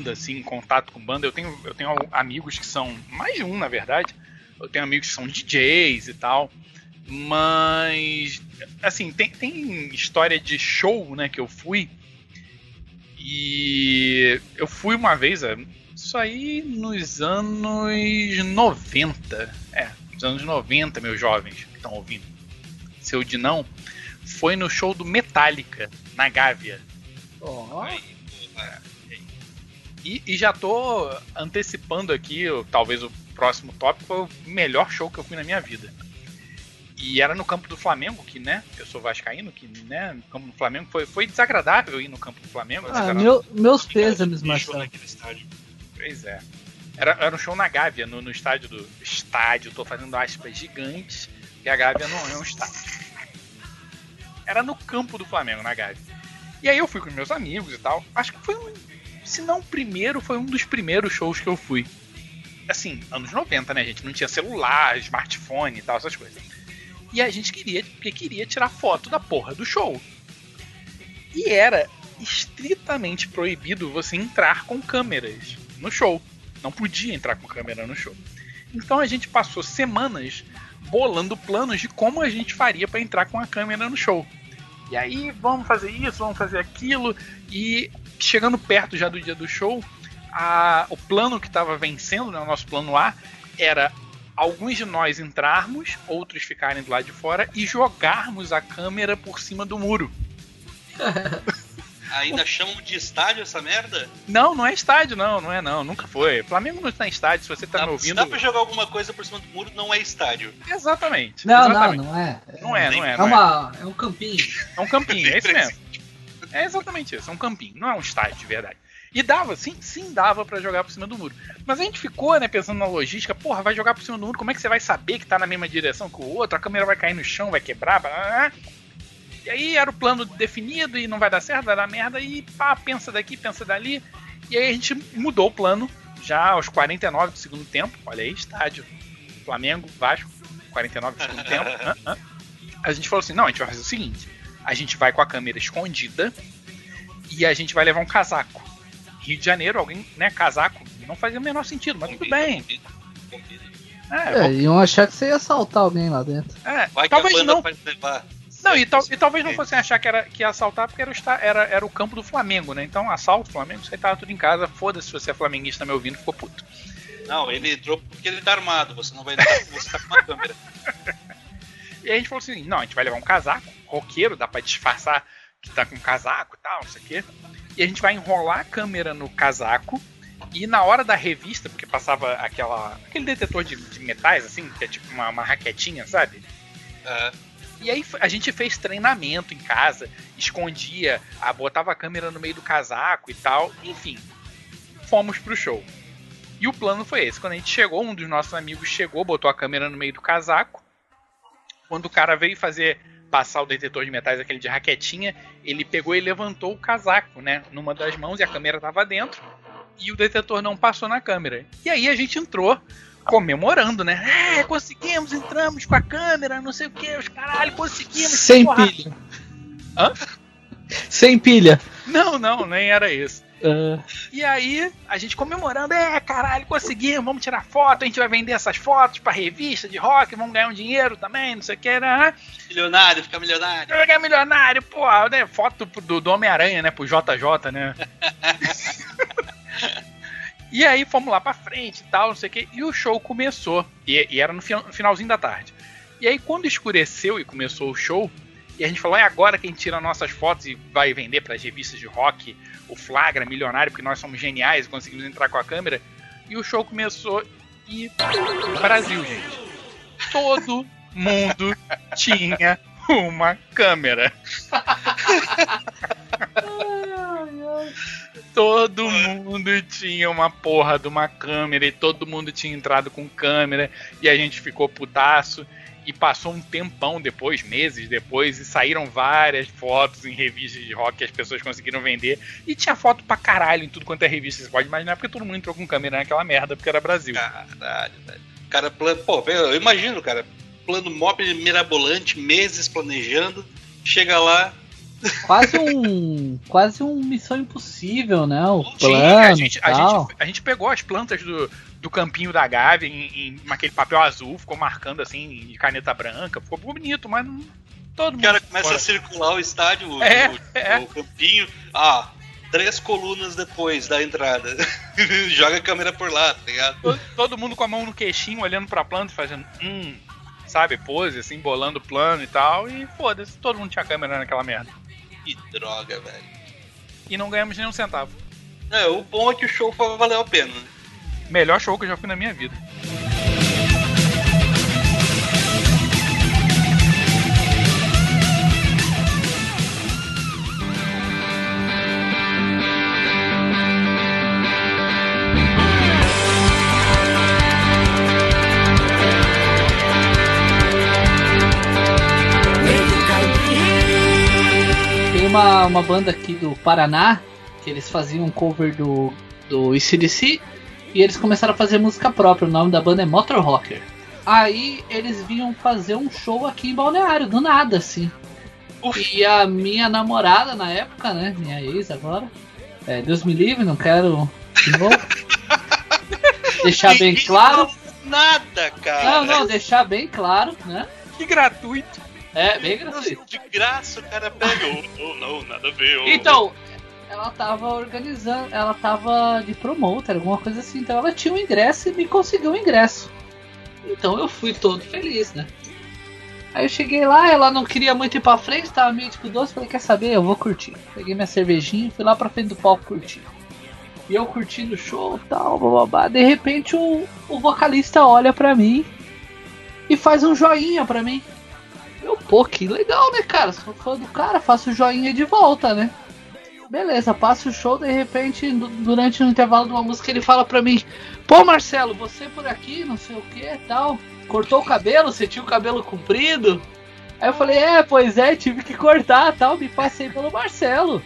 Banda, assim, contato com banda. Eu tenho, eu tenho amigos que são. Mais de um, na verdade. Eu tenho amigos que são DJs e tal. Mas. Assim, tem, tem história de show, né, que eu fui. E eu fui uma vez, é, isso aí nos anos 90. É, nos anos 90, meus jovens que estão ouvindo. Seu de não, foi no show do Metallica, na Gávea. Ó, E, e já tô antecipando aqui, o- talvez o próximo tópico, foi o melhor show que eu fui na minha vida. E era no campo do Flamengo, que, né, eu sou vascaíno, que, né, no campo do Flamengo, foi, foi desagradável ir no campo do Flamengo. ah, meu- meus pêsames, Marcelo. naquele estádio. Pois é. Era, era um show na Gávea, no, no estádio do. Estádio, tô fazendo aspas gigantes, que a Gávea não é um estádio. Era no campo do Flamengo, na Gávea. E aí eu fui com meus amigos e tal. Acho que foi um. Se não o primeiro, foi um dos primeiros shows que eu fui. Assim, anos 90, né, gente? Não tinha celular, smartphone e tal, essas coisas. E a gente queria, porque queria tirar foto da porra do show. E era estritamente proibido você entrar com câmeras no show. Não podia entrar com câmera no show. Então a gente passou semanas bolando planos de como a gente faria para entrar com a câmera no show. E aí, vamos fazer isso, vamos fazer aquilo. E chegando perto já do dia do show, a- o plano que estava vencendo, né, o nosso plano A, era alguns de nós entrarmos, outros ficarem do lado de fora e jogarmos a câmera por cima do muro. Ainda chamam de estádio essa merda? Não, não é estádio, não, não é não, nunca foi. Flamengo não está em estádio, se você tá Dá- me Se ouvindo. dá pra jogar alguma coisa por cima do muro, não é estádio. Exatamente. Não, não, exatamente. não é. Não é, não é. É, não é. uma, é um campinho. É um campinho, é isso mesmo. É exatamente isso, é um campinho, não é um estádio de verdade. E dava, sim, sim dava pra jogar por cima do muro. Mas a gente ficou, né, pensando na logística, porra, vai jogar por cima do muro, como é que você vai saber que tá na mesma direção que o outro? A câmera vai cair no chão, vai quebrar, blá, blá, blá. E aí era o plano definido e não vai dar certo, vai dar merda, e pá, pensa daqui, pensa dali. E aí a gente mudou o plano, já aos 49 do segundo tempo, olha aí, estádio. Flamengo, Vasco, 49 do segundo tempo. hã. A gente falou assim, não, a gente vai fazer o seguinte, a gente vai com a câmera escondida e a gente vai levar um casaco. Rio de Janeiro, alguém, né, casaco, não fazia o menor sentido, mas tudo bem. combina, combina. É, É, iam achar que você ia assaltar alguém lá dentro. é, Vai que talvez a banda não. Não, e, tal- e talvez não fossem achar que, era, que ia assaltar porque era o, era, era o campo do Flamengo, né? Então, assalto, Flamengo, você tava tudo em casa. Foda-se se você é flamenguista me ouvindo, ficou puto. Não, ele entrou porque ele tá armado. Você não vai entrar porque você tá com uma câmera. E a gente falou assim: não, a gente vai levar um casaco, roqueiro, dá pra disfarçar que tá com um casaco e tal, não sei o quê. E a gente vai enrolar a câmera no casaco. E na hora da revista, porque passava aquela, aquele detetor de, de metais, assim, que é tipo uma, uma raquetinha, sabe? Ah, E aí a gente fez treinamento em casa, escondia, ah, botava a câmera no meio do casaco e tal. Enfim, fomos pro show. E o plano foi esse. Quando a gente chegou, um dos nossos amigos chegou, botou a câmera no meio do casaco. Quando o cara veio fazer passar o detetor de metais, aquele de raquetinha, ele pegou e levantou o casaco, né, numa das mãos e a câmera tava dentro. E o detetor não passou na câmera. E aí a gente entrou comemorando, né? É, conseguimos, entramos com a câmera, não sei o que, os caralho, conseguimos. Sem porra. pilha. Hã? Sem pilha. Não, não, nem era isso. Ah, E aí, a gente comemorando, é, caralho, conseguimos, vamos tirar foto, a gente vai vender essas fotos pra revista de rock, vamos ganhar um dinheiro também, não sei o que, né? milionário, fica milionário. Ganhar milionário, porra, né? Foto do, do Homem-Aranha, né, pro JJ, né? e aí fomos lá pra frente e tal, não sei o que, e o show começou, e, e era no fi- finalzinho da tarde. E aí quando escureceu e começou o show, e a gente falou, é agora que a gente tira nossas fotos e vai vender pras revistas de rock, o Flagra, milionário, porque nós somos geniais conseguimos entrar com a câmera. E o show começou e. Brasil, gente. Todo mundo tinha uma câmera. Todo mundo tinha uma porra de uma câmera e todo mundo tinha entrado com câmera e a gente ficou putaço. E passou um tempão depois, meses depois, e saíram várias fotos em revistas de rock que as pessoas conseguiram vender. E tinha foto pra caralho em tudo quanto é revista, você pode imaginar, porque todo mundo entrou com câmera naquela merda, porque era Brasil. Caralho, velho. Cara, plano, pô, eu imagino, cara, plano mob mirabolante, meses planejando, chega lá, quase um. quase um Missão Impossível, né? O Sim, plano a, gente, a, gente, a gente pegou as plantas do, do campinho da Gávea em, em aquele papel azul, ficou marcando assim de caneta branca, ficou bonito, mas não. Todo O mundo. cara começa fora. a circular o estádio, o, É, o- é. o campinho. Ah, três colunas depois da entrada. Joga a câmera por lá, tá ligado? todo, todo mundo com a mão no queixinho, olhando pra planta e fazendo. Hum, sabe, pose, assim, bolando o plano e tal. E foda-se, todo mundo tinha câmera naquela merda. Que droga, velho. E não ganhamos nem um centavo. É, o bom é que o show foi- valeu a pena. né? Melhor show que eu já fui na minha vida. Uma, uma banda aqui do Paraná que eles faziam um cover do, do ICDC e eles começaram a fazer música própria. O nome da banda é Motor Rocker. Aí eles vinham fazer um show aqui em Balneário, do nada, assim. E a minha namorada na época, né? Minha ex agora. É, Deus me livre, não quero de novo. deixar bem claro. Nada, cara. Não, não, deixar bem claro, né? Que gratuito. É, bem gratuito. De graça o cara pega. Oh, oh, não, nada a ver. oh. Então, ela tava organizando, ela tava de promoter, alguma coisa assim. Então ela tinha um ingresso e me conseguiu um ingresso. Então eu fui todo feliz, né? Aí eu cheguei lá, ela não queria muito ir pra frente, tava meio tipo doce, falei, quer saber? Eu vou curtir. Peguei minha cervejinha e fui lá pra frente do palco curtir. E eu curtindo o show tal, bababá. De repente o, o vocalista olha pra mim e faz um joinha pra mim. Eu, pô, que legal, né, cara? Sou fã do cara, faço o joinha de volta, né? Beleza, passa o show, de repente, du- durante o intervalo de uma música, ele fala pra mim: Pô, Marcelo, você por aqui, não sei o que tal. Cortou o cabelo? Você tinha o cabelo comprido? Aí eu falei: É, pois é, tive que cortar tal. Me passei pelo Marcelo.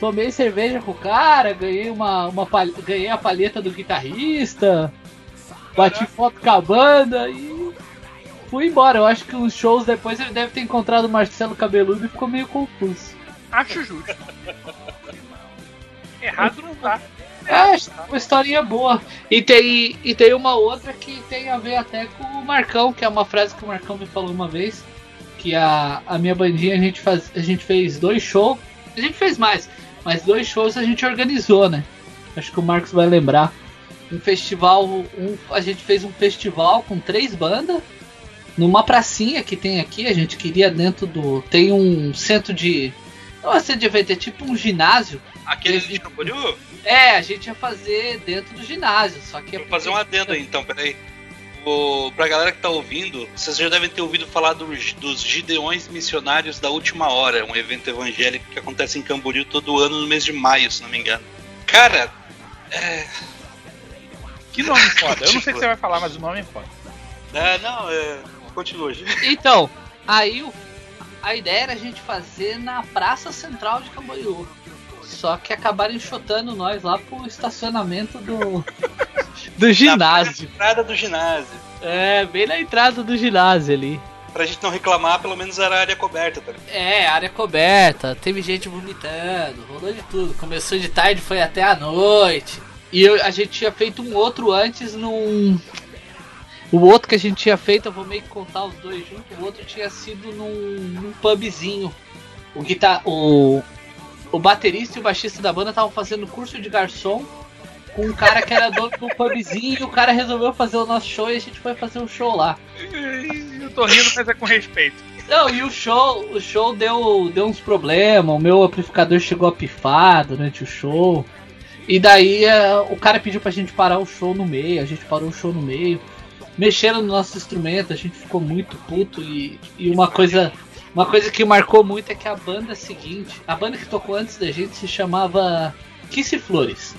Tomei cerveja com o cara, ganhei, uma, uma ganhei a palheta do guitarrista, bati foto com a banda e fui embora. Eu acho que uns shows depois ele deve ter encontrado o Marcelo cabeludo e ficou meio confuso. Acho justo. Errado não tá. É, uma historinha boa. E tem, e tem uma outra que tem a ver até com o Marcão, que é uma frase que o Marcão me falou uma vez. Que a, a minha bandinha a gente, faz, a gente fez dois shows. A gente fez mais, mas dois shows a gente organizou, né? Acho que o Marcos vai lembrar. Um festival. Um, a gente fez um festival com três bandas. Numa pracinha que tem aqui, a gente queria dentro do. Tem um centro de. Não é centro de evento, é tipo um ginásio. Aquele de Camboriú? É, a gente ia fazer dentro do ginásio, só que é Vou fazer um adendo aí então, peraí. O, pra galera que tá ouvindo, vocês já devem ter ouvido falar dos, dos Gideões Missionários da Última Hora, um evento evangélico que acontece em Camboriú todo ano no mês de maio, se não me engano. Cara, é. Que nome foda. Eu não sei o que você vai falar, mas o nome é foda. é, não, é. Continua, Gi. Então, aí o- a ideia era a gente fazer na Praça Central de Camboriú. Só que acabaram enxotando nós lá pro estacionamento do, do ginásio. Na entrada do ginásio. É, bem na entrada do ginásio ali. Pra gente não reclamar, pelo menos era área coberta, tá ligado? É, área coberta, teve gente vomitando, rolou de tudo. Começou de tarde, foi até a noite. E eu- a gente tinha feito um outro antes num. O outro que a gente tinha feito, eu vou meio que contar os dois juntos. O outro tinha sido num, num pubzinho. O, guitar... o, o baterista e o baixista da banda estavam fazendo curso de garçom com um cara que era dono do pubzinho. E o cara resolveu fazer o nosso show e a gente foi fazer um show lá. Eu tô rindo, mas é com respeito. Não, e o show, o show deu, deu uns problemas, o meu amplificador chegou a pifar durante o show. E daí eh, o cara pediu pra gente parar o show no meio, a gente parou o show no meio. Mexeram no nosso instrumento, a gente ficou muito puto e, e uma coisa. Uma coisa que marcou muito é que a banda seguinte, a banda que tocou antes da gente se chamava Kiss Flores.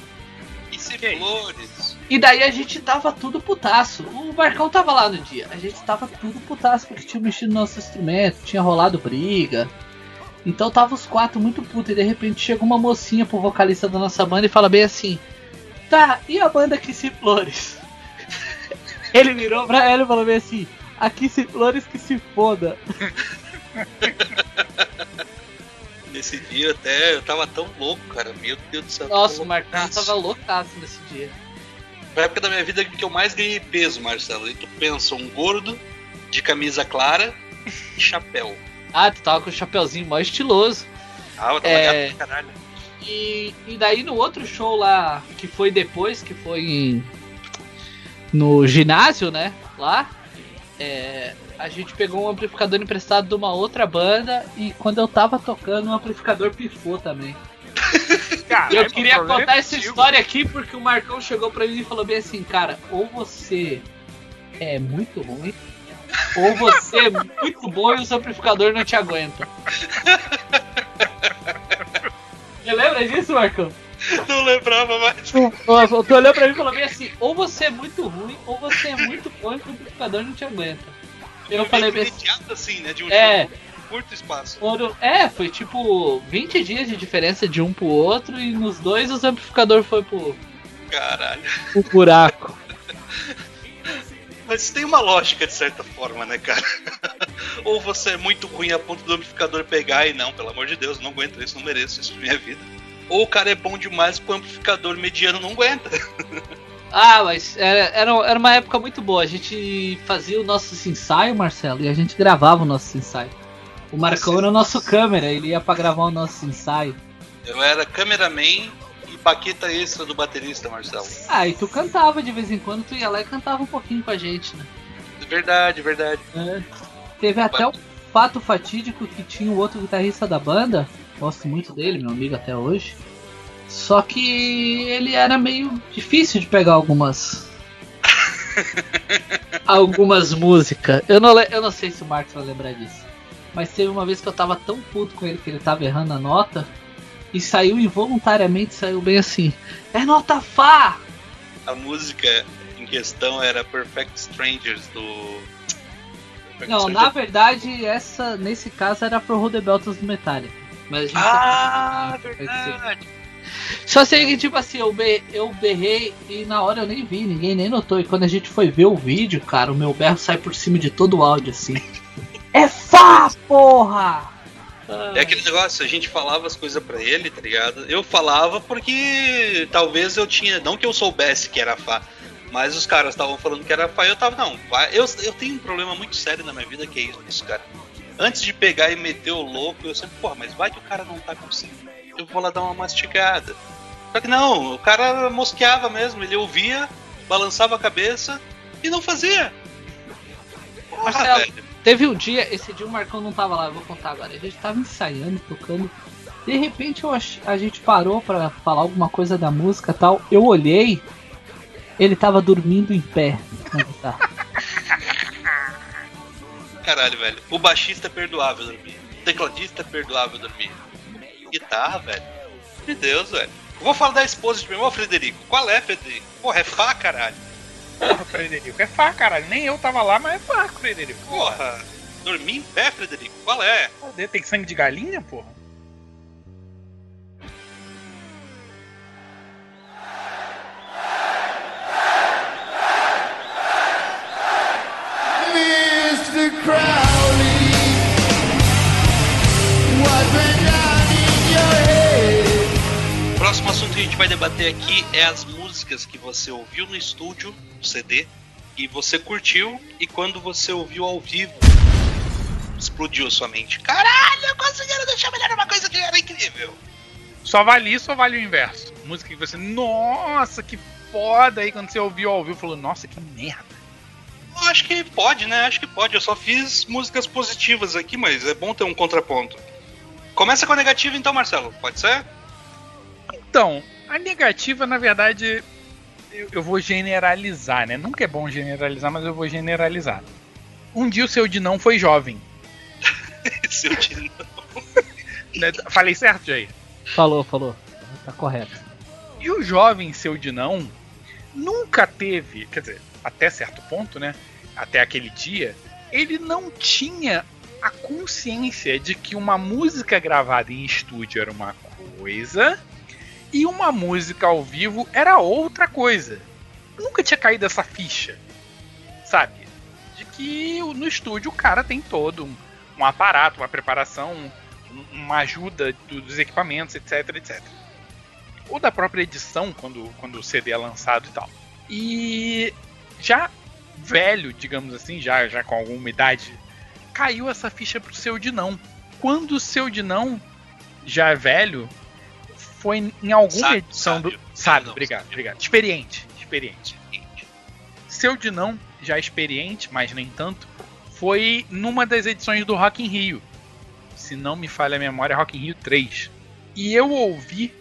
E se flores? E daí a gente tava tudo putaço. O Marcão tava lá no dia. A gente tava tudo putaço porque tinha mexido no nosso instrumento, tinha rolado briga. Então tava os quatro muito putos. E de repente chega uma mocinha pro vocalista da nossa banda e fala bem assim: Tá, e a banda Kiss Flores? Ele virou pra ela e falou bem assim: A Kiss Flores que se foda. Nesse dia até eu tava tão louco, cara. Meu Deus do céu. Nossa, o Marcão tava loucaço nesse dia. Foi a época da minha vida que eu mais ganhei peso, Marcelo. E tu pensa, um gordo, de camisa clara e chapéu. Ah, tu tava com o chapeuzinho mó estiloso. Ah, eu tava É. gato pra caralho. E, e daí no outro show lá, que foi depois, que foi em, no ginásio, né? Lá, é, a gente pegou um amplificador emprestado de uma outra banda e quando eu tava tocando, o amplificador pifou também. Cara, E eu é queria contar essa história aqui porque o Marcão chegou pra mim e falou bem assim, cara, ou você é muito ruim, ou você é muito bom e os amplificadores não te aguentam. Você lembra disso, Marcão? Não lembrava mais. Nossa, tu olhou pra mim e falou bem assim, ou você é muito ruim, ou você é muito bom e o amplificador não te aguenta. Eu falei bem assim, assim, né? De um É. jogo curto espaço. foram, é, foi tipo 20 dias de diferença de um pro outro e nos dois os amplificadores foi pro, Caralho. pro buraco. Mas tem uma lógica de certa forma, né, cara? Ou você é muito ruim a ponto do amplificador pegar e não, pelo amor de Deus, não aguento isso, não mereço isso na minha vida. Ou o cara é bom demais que o amplificador mediano não aguenta. Ah, mas era, era, era uma época muito boa. A gente fazia o nosso ensaio, Marcelo, e a gente gravava o nosso ensaio. O Marcão era o nosso câmera, ele ia pra gravar o nosso ensaio. Eu era cameraman e baqueta extra do baterista, Marcelo. Ah, e tu cantava de vez em quando, tu ia lá e cantava um pouquinho com a gente, né? Verdade, verdade. É. Teve até o fato fatídico que tinha o outro guitarrista da banda, gosto muito dele, meu amigo até hoje. Só que ele era meio difícil de pegar algumas. algumas músicas. Eu não, eu não sei se o Marcos vai lembrar disso. Mas teve uma vez que eu tava tão puto com ele que ele tava errando a nota. E saiu involuntariamente, saiu bem assim. É nota Fá! A música em questão era Perfect Strangers do. Perfect Não, Strangers. na verdade, essa nesse caso era pro Rodebertos do Metallica. Mas a gente Ah, tá- verdade. Só sei que, tipo assim, eu, be eu berrei e na hora eu nem vi, ninguém nem notou. E quando a gente foi ver o vídeo, cara, o meu berro sai por cima de todo o áudio, assim. é Fá, porra! É aquele negócio, a gente falava as coisas pra ele, tá ligado? Eu falava porque talvez eu tinha. Não que eu soubesse que era Fá, mas os caras estavam falando que era Fá e eu tava, não. Eu, eu tenho um problema muito sério na minha vida que é isso, cara. Antes de pegar e meter o louco, eu sempre, porra, mas vai que o cara não tá conseguindo. Eu vou lá dar uma mastigada. Só que não, o cara mosqueava mesmo, ele ouvia, balançava a cabeça e não fazia. Porra, Marcelo. velho. Teve um dia, esse dia o Marcão não tava lá, eu vou contar agora. A gente tava ensaiando, tocando. De repente ach- a gente parou pra falar alguma coisa da música e tal. Eu olhei, ele tava dormindo em pé na guitarra. Caralho, velho. O baixista é perdoável dormir. O tecladista é perdoável dormir. Guitarra, velho. Meu Deus, velho. Eu vou falar da esposa de meu irmão, Frederico. Qual é, Frederico? Porra, é Fá, caralho. Porra, Frederico. É fá, caralho. Nem eu tava lá, mas é fá, Frederico. Porra. Dormir em pé, Frederico? Qual é? Tem sangue de galinha, porra? Mr. Crowley, what went on in your head? O próximo assunto que a gente vai debater aqui é as músicas que você ouviu no estúdio, no CD, e você curtiu, e quando você ouviu ao vivo, explodiu sua mente. Caralho, conseguiram deixar melhor uma coisa que era incrível. Só vale isso ou vale o inverso? Música que você, nossa, que foda. Aí quando você ouviu ao vivo, falou, nossa, que merda. Eu acho que pode, né? Acho que pode. Eu só fiz músicas positivas aqui, mas é bom ter um contraponto. Começa com a negativa então, Marcelo. Pode ser? Então, a negativa, na verdade, eu, eu vou generalizar, né? Nunca é bom generalizar, mas eu vou generalizar. Um dia o seu Dinão foi jovem. Seu tino. Né? Falei certo, Jair? Falou, falou. Tá correto. E o jovem seu Dinão nunca teve, quer dizer, até certo ponto, né? Até aquele dia, ele não tinha a consciência de que uma música gravada em estúdio era uma coisa e uma música ao vivo era outra coisa. Nunca tinha caído essa ficha, sabe? De que no estúdio o cara tem todo um, um aparato, uma preparação, um, um- uma ajuda do- dos equipamentos, etc, etc. Ou da própria edição, quando, quando o CD é lançado e tal. E já velho, digamos assim, já, já com alguma idade, caiu essa ficha pro seu Dinão. Quando o seu Dinão, já velho, foi em alguma Sábio, edição do. sábio. Sabe, Não, obrigado, sábio. obrigado. Experiente, experiente. Seu Dinão, já experiente, mas nem tanto, foi numa das edições do Rock in Rio. Se não me falha a memória, Rock in Rio 3. E eu ouvi,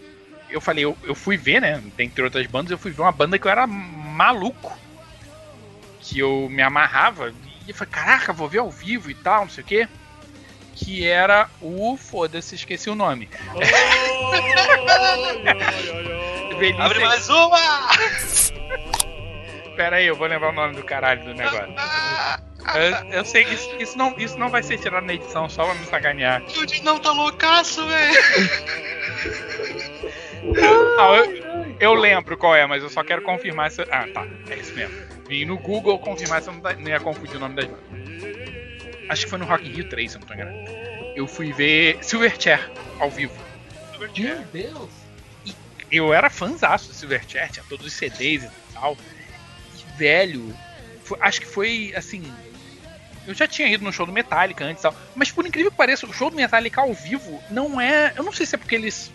eu falei, eu, eu fui ver, né? Dentre outras bandas, eu fui ver uma banda que eu era maluco. Que eu me amarrava. E eu falei, caraca, vou ver ao vivo e tal, não sei o quê. Que era o. Foda-se, esqueci o nome. Velhice Abre mais uma! Pera aí, eu vou lembrar o nome do caralho do negócio. Eu, eu sei que isso, isso não, isso não vai ser tirado na edição, só pra me sacanear. O Dinão tá loucaço, velho! Não, eu, eu lembro qual é, mas eu só quero confirmar se. Ah, tá. É isso mesmo. Vim no Google confirmar se eu não, tá- não ia confundir o nome das bandas. Acho que foi no Rock in Rio 3, se eu não tô enganado. Eu fui ver Silverchair ao vivo. Meu Deus. eu era fãzaço do Silverchair, tinha todos os CDs e tal. E, velho, foi- acho que foi assim. Eu já tinha ido no show do Metallica antes e tal. Mas por incrível que pareça, o show do Metallica ao vivo não é. Eu não sei se é porque eles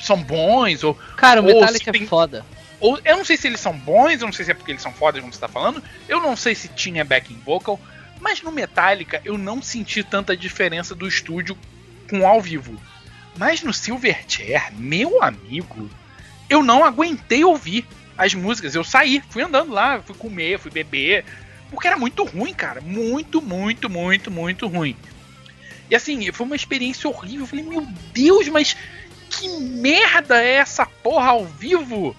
são bons ou. Cara, o Metallica se tem- é foda. ou eu não sei se eles são bons, eu não sei se é porque eles são fodas, como você tá falando. Eu não sei se tinha backing vocal. Mas no Metallica eu não senti tanta diferença do estúdio com ao vivo. Mas no Silverchair, meu amigo, eu não aguentei ouvir as músicas. Eu saí, fui andando lá, fui comer, fui beber. Porque era muito ruim, cara. Muito, muito, muito, muito ruim. E assim, foi uma experiência horrível. Eu falei, meu Deus, mas que merda é essa porra ao vivo?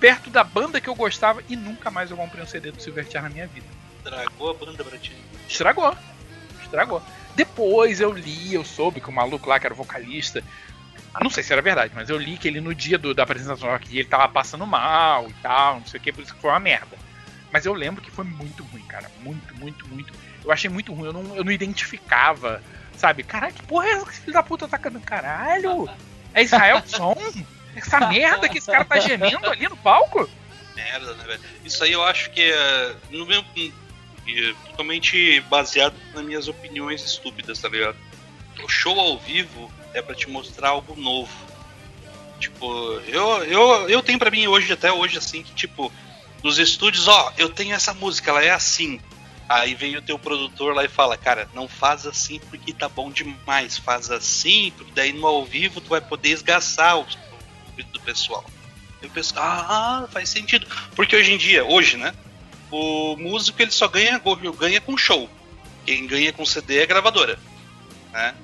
Perto da banda que eu gostava e nunca mais eu comprei um CD do Silverchair na minha vida. Dragou a banda pra ti. Estragou. Estragou. Depois eu li, eu soube que o maluco lá, que era o vocalista. Não sei se era verdade, mas eu li que ele no dia do- da apresentação aqui ele tava passando mal e tal, não sei o que, por isso que foi uma merda. Mas eu lembro que foi muito ruim, cara. Muito, muito, muito. Eu achei muito ruim, eu não, eu não identificava, sabe? Caralho, que porra é essa que esse filho da puta tá cantando? Caralho! É Israel Som? Essa merda que esse cara tá gemendo ali no palco? Merda, né, velho? Isso aí eu acho que é. No meu, é totalmente baseado nas minhas opiniões estúpidas, tá ligado? O show ao vivo é pra te mostrar algo novo. Tipo, eu, eu, eu tenho pra mim hoje, até hoje, assim, que tipo, nos estúdios, ó, eu tenho essa música, ela é assim. Aí vem o teu produtor lá e fala, cara, não faz assim porque tá bom demais, faz assim, porque daí no ao vivo tu vai poder esgaçar o ouvido do pessoal. Eu penso, ah, faz sentido. Porque hoje em dia, hoje, né? O músico ele só ganha, ganha com show. Quem ganha com CD é a gravadora. Né?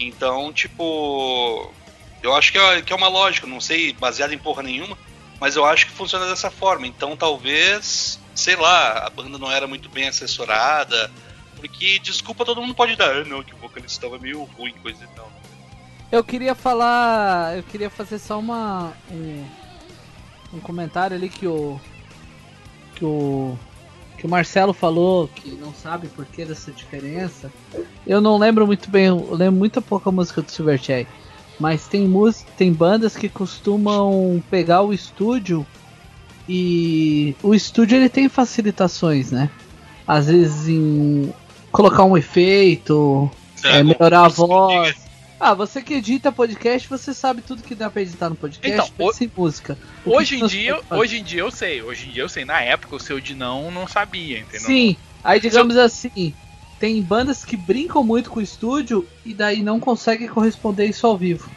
Então, tipo. Eu acho que é, que é uma lógica, não sei, baseada em porra nenhuma, mas eu acho que funciona dessa forma. Então talvez, sei lá, a banda não era muito bem assessorada. Porque desculpa todo mundo pode dar, ah, não, que o vocalista estava meio ruim, coisa e tal. Eu queria falar. Eu queria fazer só uma. Um, um comentário ali que o. Que o. Que o Marcelo falou que não sabe por que dessa diferença. Eu não lembro muito bem, eu lembro muito pouca música do Silverchair. Mas tem música, tem bandas que costumam pegar o estúdio e o estúdio ele tem facilitações, né? Às vezes em colocar um efeito, é, melhorar a voz. Ah, você que edita podcast, você sabe tudo que dá pra editar no podcast, Então, o- sem música. O Hoje em, dia, hoje em dia eu sei, hoje em dia eu sei. Na época o seu Dinão não sabia, entendeu? Sim, aí digamos assim, tem bandas que brincam muito com o estúdio e daí não conseguem corresponder isso ao vivo.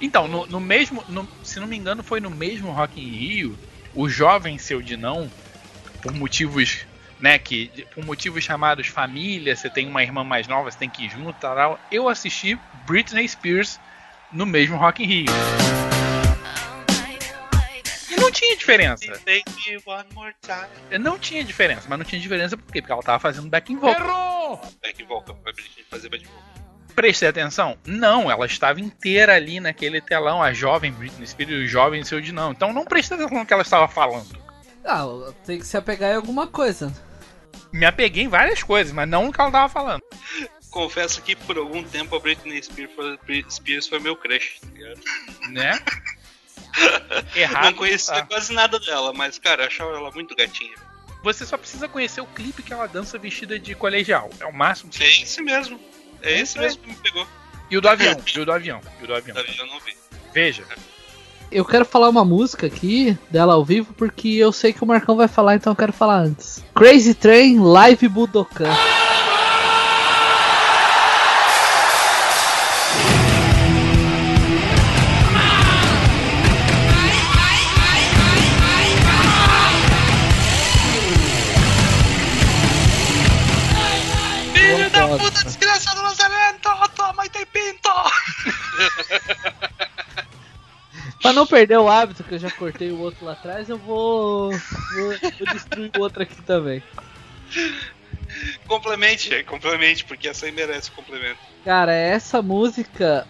Então, no, no mesmo. no- se não me engano, foi no mesmo Rock in Rio, o jovem seu Dinão, por motivos. Né, que por motivos chamados família, você tem uma irmã mais nova, você tem que ir junto, tal, eu assisti Britney Spears no mesmo Rock in Rio. E não tinha diferença. Não tinha diferença, mas não tinha diferença por quê? Porque ela tava fazendo backing vocal. Errou! Back vocal, vai fazer back vocal. Prestei atenção? Não, ela estava inteira ali naquele telão, a jovem Britney Spears e o jovem seu de não. Então não prestei atenção no que ela estava falando. Ah, tem que se apegar em alguma coisa. Me apeguei em várias coisas, mas não no que ela estava falando. confesso que por algum tempo a Britney Spears foi, Spears foi meu crush, tá ligado? Né? Errado. Não conhecia tá. quase nada dela, mas, cara, eu achava ela muito gatinha. Você só precisa conhecer o clipe que ela dança vestida de colegial. É o máximo. que- É esse mesmo. É É esse mesmo que me pegou. E o do avião. E o do avião. E o do avião. Eu não vi. Veja. Eu quero falar uma música aqui dela ao vivo porque eu sei que o Marcão vai falar, então eu quero falar antes. Crazy Train Live Budokan. Filho da puta, foto. desgraçado Pra não perder o hábito, que eu já cortei o outro lá atrás, eu vou, vou, vou destruir o outro aqui também. complemente, complemente, porque essa aí merece complemento. Cara, essa música,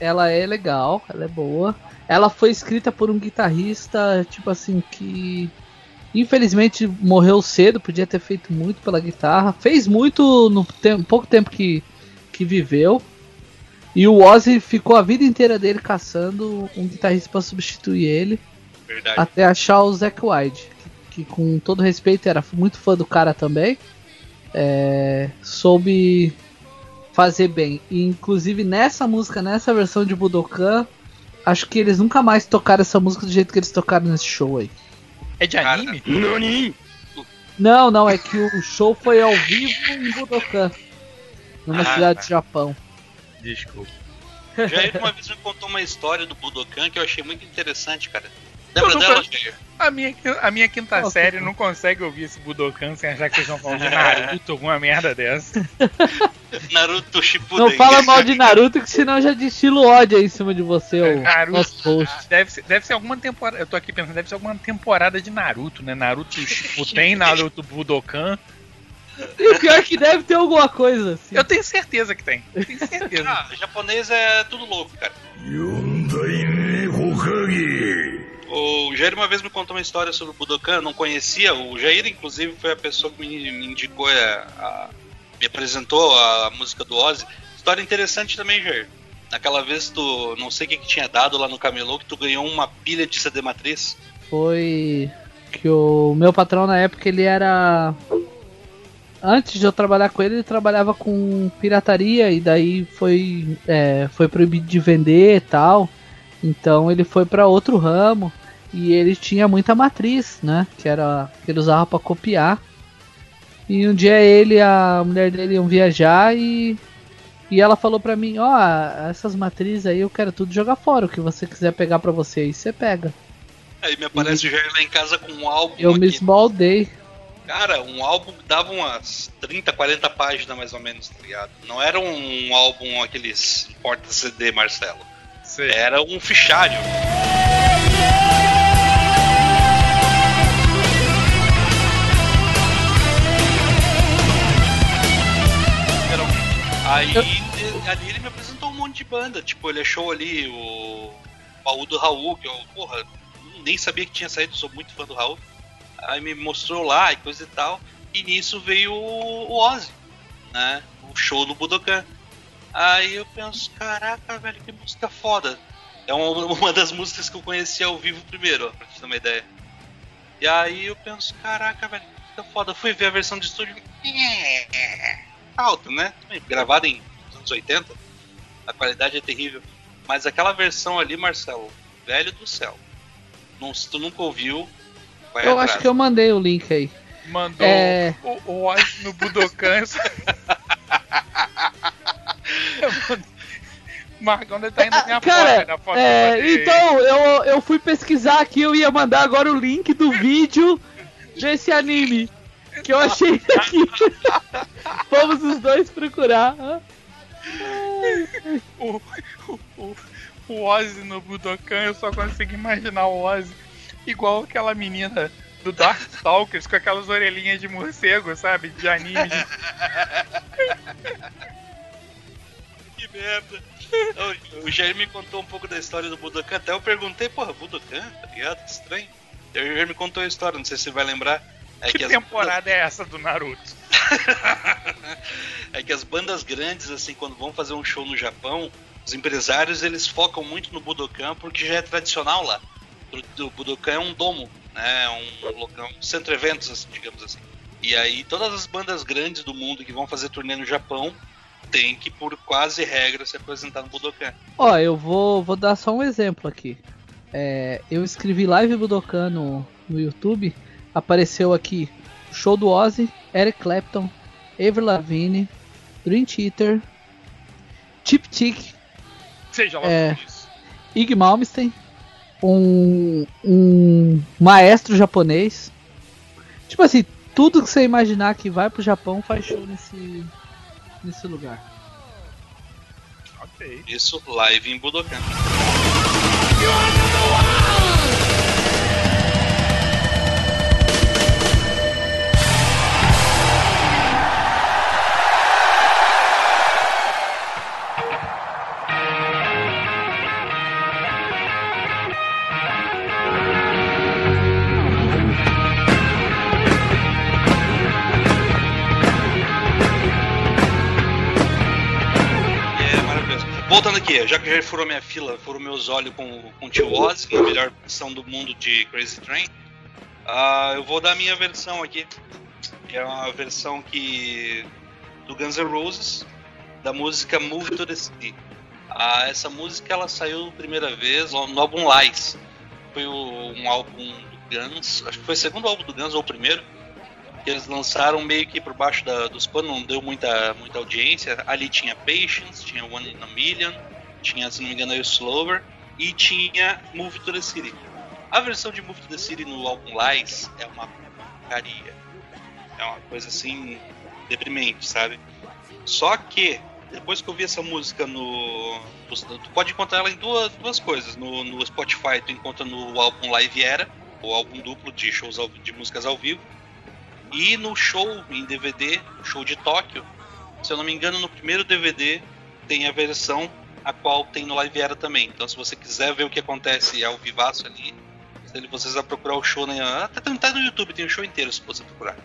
ela é legal, ela é boa. Ela foi escrita por um guitarrista, tipo assim, que infelizmente morreu cedo, podia ter feito muito pela guitarra. Fez muito no tem- pouco tempo que, que viveu. E o Ozzy ficou a vida inteira dele caçando um guitarrista para substituir ele, Verdade. até achar o Zack White, que, que com todo respeito era muito fã do cara também. É, soube fazer bem. E, inclusive nessa música, nessa versão de Budokan, acho que eles nunca mais tocaram essa música do jeito que eles tocaram nesse show aí. É de Cara, anime? Não, não, é que o show foi ao vivo em Budokan, numa Ah, cidade tá. do Japão. Desculpa. Jair uma vez me contou uma história do Budokan que eu achei muito interessante, cara. Lembra dela, Jair? A minha, a minha quinta Nossa, série não consegue ouvir esse Budokan sem achar que vocês estão falando de Naruto, alguma merda dessa. Naruto Shippuden. Não fala mal de Naruto, que senão já destilo ódio aí em cima de você, o Naruto. nosso post. Deve ser, deve ser alguma temporada. Eu tô aqui pensando, deve ser alguma temporada de Naruto, né? Naruto Shippuden, Naruto Budokan. E o pior é que deve ter alguma coisa assim. Eu tenho certeza que tem. Eu tenho certeza. Ah, japonês é tudo louco, cara. O Jair uma vez me contou uma história sobre o Budokan, eu não conhecia. O Jair, inclusive, foi a pessoa que me, me indicou, a, a- me apresentou a música do Ozzy. História interessante também, Jair. Naquela vez tu, não sei o que, que tinha dado lá no camelô, que tu ganhou uma pilha de CD matriz. Foi que o meu patrão na época ele era. Antes de eu trabalhar com ele, ele trabalhava com pirataria e daí foi, é, foi proibido de vender e tal. Então ele foi para outro ramo e ele tinha muita matriz, né? Que era que ele usava para copiar. E um dia ele e a mulher dele iam viajar e e ela falou pra mim, ó, essas matrizes aí eu quero tudo jogar fora, o que você quiser pegar pra você aí, você pega. Aí me aparece o Jair lá em casa com um álbum Eu me aqui. esbaldei. Cara, um álbum que dava umas 30, 40 páginas mais ou menos, tá ligado? Não era um álbum aqueles porta-CD, Marcelo. Sei. Era um fichário. Aí ele- ali ele me apresentou um monte de banda. Tipo, ele achou ali o baú do Raul, que eu, porra, nem sabia que tinha saído, sou muito fã do Raul. Aí me mostrou lá e coisa e tal. E nisso veio o Ozzy, né? O show do Budokan. Aí eu penso, caraca, velho, que música foda. É uma, uma das músicas que eu conheci ao vivo primeiro, pra te ter uma ideia. E aí eu penso, caraca, velho, que música foda. Fui ver a versão de estúdio. É, alta, né? Gravada em anos 80. A qualidade é terrível. Mas aquela versão ali, Marcelo, velho do céu. Não, se tu nunca ouviu, vai Eu atrás. acho que eu mandei o link aí. Mandou É. o, o Ozzy no Budokan. Marcão deve tá indo na minha foto, Cara, na foto é, então eu, eu fui pesquisar aqui, eu ia mandar agora o link do vídeo desse anime que eu achei aqui. Vamos os dois procurar. o, o, o, o Ozzy no Budokan, eu só consigo imaginar o Ozzy igual aquela menina do Darkstalkers com aquelas orelhinhas de morcego, sabe? De anime. Que merda. O- O Jair me contou um pouco da história do Budokan. Até eu perguntei, porra, Budokan, tá ligado? Que estranho. E o Jair me contou a história, não sei se você vai lembrar. É que as- temporada é essa do Naruto? é que as bandas grandes, assim, quando vão fazer um show no Japão, os empresários eles focam muito no Budokan porque já é tradicional lá. O Budokan é um domo, né? É um local, um centro de eventos, assim, digamos assim. E aí todas as bandas grandes do mundo que vão fazer turnê no Japão têm que, por quase regra, se apresentar no Budokan. Ó, eu vou, vou dar só um exemplo aqui. É, eu escrevi live Budokan no, no YouTube. Apareceu aqui show do Ozzy, Eric Clapton, Avril Lavigne, Dream Theater, Chip Tick, Seja lá É. Ig Malmsteen, um, um maestro japonês. Tipo assim, tudo que você imaginar que vai pro Japão faz show nesse, nesse lugar. Ok. Isso live em Budokan. Furou minha fila, furou meus olhos com, com o Tio Ozzy, a melhor versão do mundo de Crazy Train, ah, eu vou dar a minha versão aqui. Que é uma versão que. do Guns N' Roses, da música Move to the City. Ah, essa música ela saiu primeira vez no álbum Lies. Foi o- um álbum do Guns, acho que foi o segundo álbum do Guns ou o primeiro que eles lançaram meio que por baixo da- dos panos, não deu muita, muita audiência. Ali tinha Patience, tinha One in a Million, tinha, se não me engano, o Slower e tinha Move to the City. A versão de Move to the City no álbum Lies é uma porcaria. É uma coisa assim, deprimente, sabe? Só que, depois que eu vi essa música no. Tu pode encontrar ela em duas, duas coisas. No, no Spotify, tu encontra no álbum Live Era, o álbum duplo de shows ao- de músicas ao vivo. E no show em DVD, o show de Tóquio, se eu não me engano, no primeiro DVD tem a versão a qual tem no Live Era também. Então, se você quiser ver o que acontece ao vivaço ali, vocês vão procurar o show, né? Até tá no YouTube, tem o show inteiro se você procurar.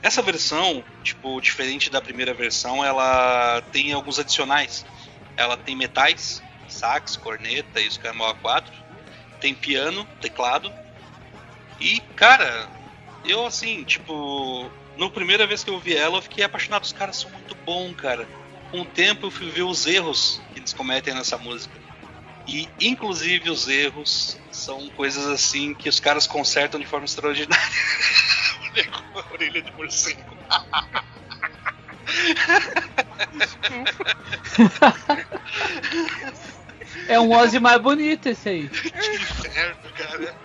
Essa versão, tipo, diferente da primeira versão, ela tem alguns adicionais. Ela tem metais, sax, corneta e os Camel A4. Tem piano, teclado. E, cara, eu assim, tipo, na primeira vez que eu vi ela, eu fiquei apaixonado. Os caras são muito bons, cara. Com o tempo eu fui ver os erros que eles cometem nessa música. E, inclusive, os erros são coisas assim que os caras consertam de forma extraordinária. A orelha de morcego. É um Ozzy mais bonito esse aí. Que inferno, cara.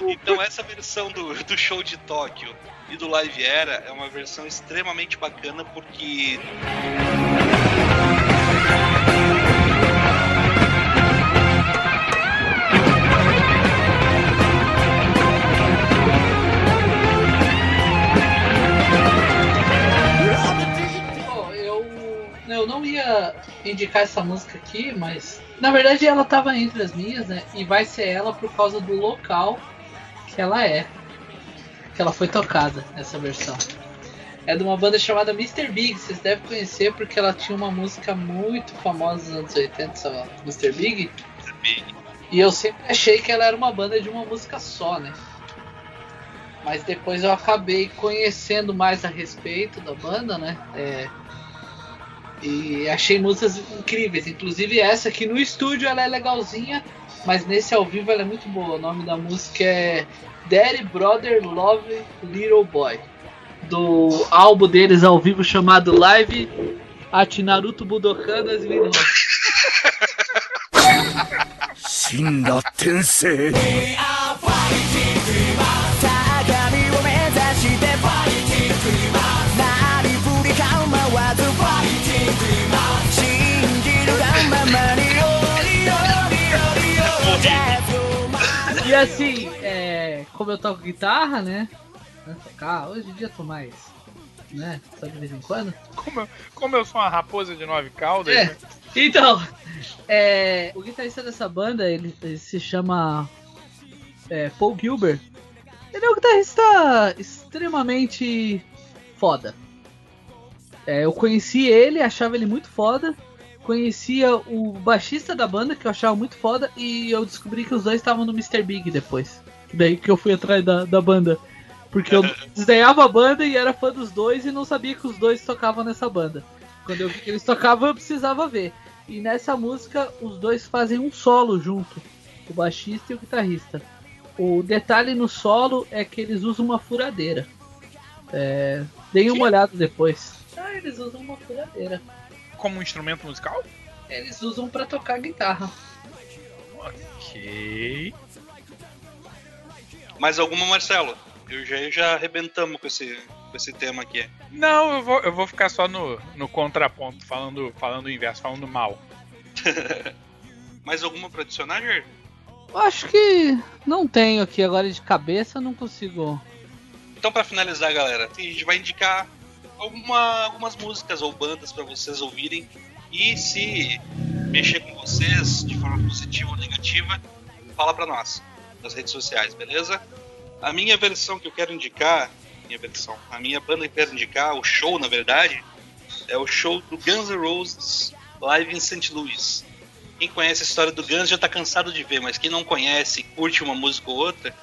Então essa versão do, do show de Tóquio e do Live Era é uma versão extremamente bacana porque eu não ia indicar essa música aqui, mas na verdade ela tava entre as minhas, né? E vai ser ela por causa do local que ela é. Que ela foi tocada, essa versão. É de uma banda chamada Mr. Big, vocês devem conhecer porque ela tinha uma música muito famosa nos anos 80, essa Mr. Big. E eu sempre achei que ela era uma banda de uma música só, né? Mas depois eu acabei conhecendo mais a respeito da banda, né? É, e achei músicas incríveis. Inclusive essa aqui no estúdio ela é legalzinha, mas nesse ao vivo ela é muito boa. O nome da música é Daddy Brother Love Little Boy. Do álbum deles ao vivo chamado Live at Naruto Budokan 2009. 死ん E assim, é, como eu toco guitarra, né? Tocar, hoje em dia eu tô mais, né? Só de vez em quando. Como eu, como eu sou uma raposa de nove caudas, É. né? Então, é, o guitarrista dessa banda, ele, ele se chama é, Paul Gilbert. Ele é um guitarrista extremamente foda. É, eu conheci ele, achava ele muito foda. Conhecia o baixista da banda, que eu achava muito foda. E eu descobri que os dois estavam no Mr. Big depois. Daí que eu fui atrás da, da banda. Porque eu desdenhava a banda e era fã dos dois e não sabia que os dois tocavam nessa banda. Quando eu vi que eles tocavam, eu precisava ver. E nessa música, os dois fazem um solo junto, o baixista e o guitarrista. O detalhe no solo é que eles usam uma furadeira. É, deem uma olhada depois. Ah, eles usam uma furadeira. Como um instrumento musical? Eles usam pra tocar guitarra. Ok. Mais alguma, Marcelo? Eu já, eu já arrebentamos com esse, com esse tema aqui. Não, eu vou, eu vou ficar só no, no contraponto, falando, falando o inverso, falando mal. Mais alguma pra adicionar, Jair? Acho que não tenho aqui agora de cabeça, não consigo. Então, pra finalizar, galera, a gente vai indicar alguma, algumas músicas ou bandas pra vocês ouvirem. E se mexer com vocês de forma positiva ou negativa, fala pra nós nas redes sociais, beleza? A minha versão que eu quero indicar, minha versão, a minha banda que eu quero indicar, o show na verdade, é o show do Guns N' Roses live em St. Louis. Quem conhece a história do Guns já tá cansado de ver, mas quem não conhece, curte uma música ou outra,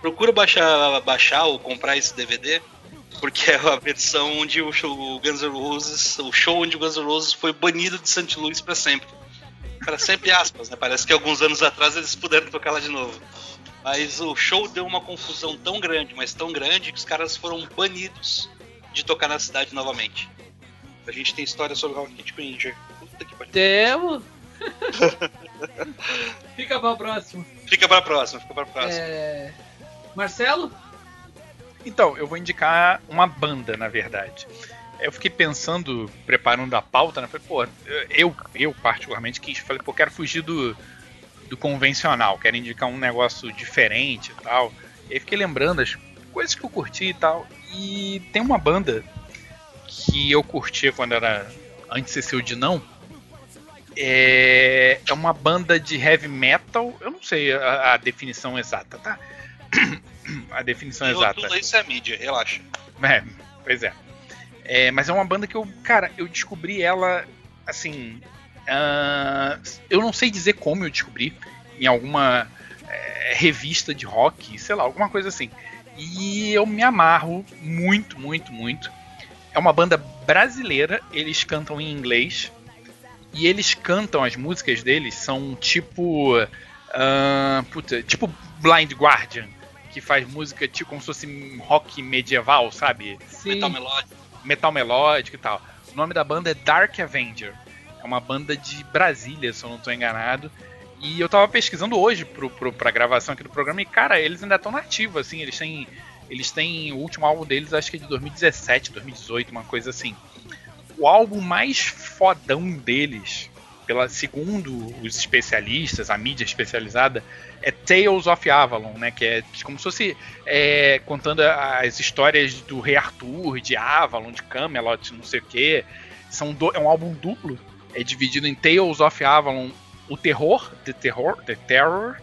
procura baixar, baixar ou comprar esse DVD, porque é a versão onde o, show, o Guns N' Roses, o show onde o Guns N' Roses foi banido de St. Louis para sempre. Para sempre aspas, né? Parece que alguns anos atrás eles puderam tocar lá de novo. Mas o show deu uma confusão tão grande, mas tão grande, que os caras foram banidos de tocar na cidade novamente. A gente tem história sobre Rock Kid Ranger. Puta que pariu. Temos! Fica pra próxima. Fica pra próxima, fica pra próxima. É... Marcelo? Então, eu vou indicar uma banda, na verdade. Eu fiquei pensando, preparando a pauta, né? Falei, pô, eu, eu particularmente quis, falei, pô, quero fugir do, do convencional, quero indicar um negócio diferente e tal. E aí fiquei lembrando as coisas que eu curti e tal. E tem uma banda que eu curtia quando era antes de ser o Dinão. É, é uma banda de heavy metal. Eu não sei a, a definição exata, tá? a definição E exata. tudo isso é mídia, relaxa. É, pois é. É, Mas é uma banda que eu, cara, eu descobri ela assim. ah, eu não sei dizer como eu descobri. Em alguma é, revista de rock, sei lá, alguma coisa assim. E eu me amarro muito, muito, muito. É uma banda brasileira, eles cantam em inglês. E eles cantam, as músicas deles são tipo. ah, puta, tipo Blind Guardian, que faz música tipo como se fosse rock medieval, sabe? Sim. Metal melódico. metal melódico e tal. O nome da banda é Dark Avenger. É uma banda de Brasília, se eu não estou enganado. E eu tava pesquisando hoje pro, pro, pra gravação aqui do programa e, cara, eles ainda estão nativos, assim, eles têm. Eles têm. O último álbum deles acho que é de 2017, 2018, uma coisa assim. O álbum mais fodão deles, pela segundo os especialistas, a mídia especializada, é Tales of Avalon, né? Que é como se fosse é, contando as histórias do Rei Arthur, de Avalon, de Camelot, não sei o que. São do- é um álbum duplo, é dividido em Tales of Avalon, o terror, The Terror, The Terror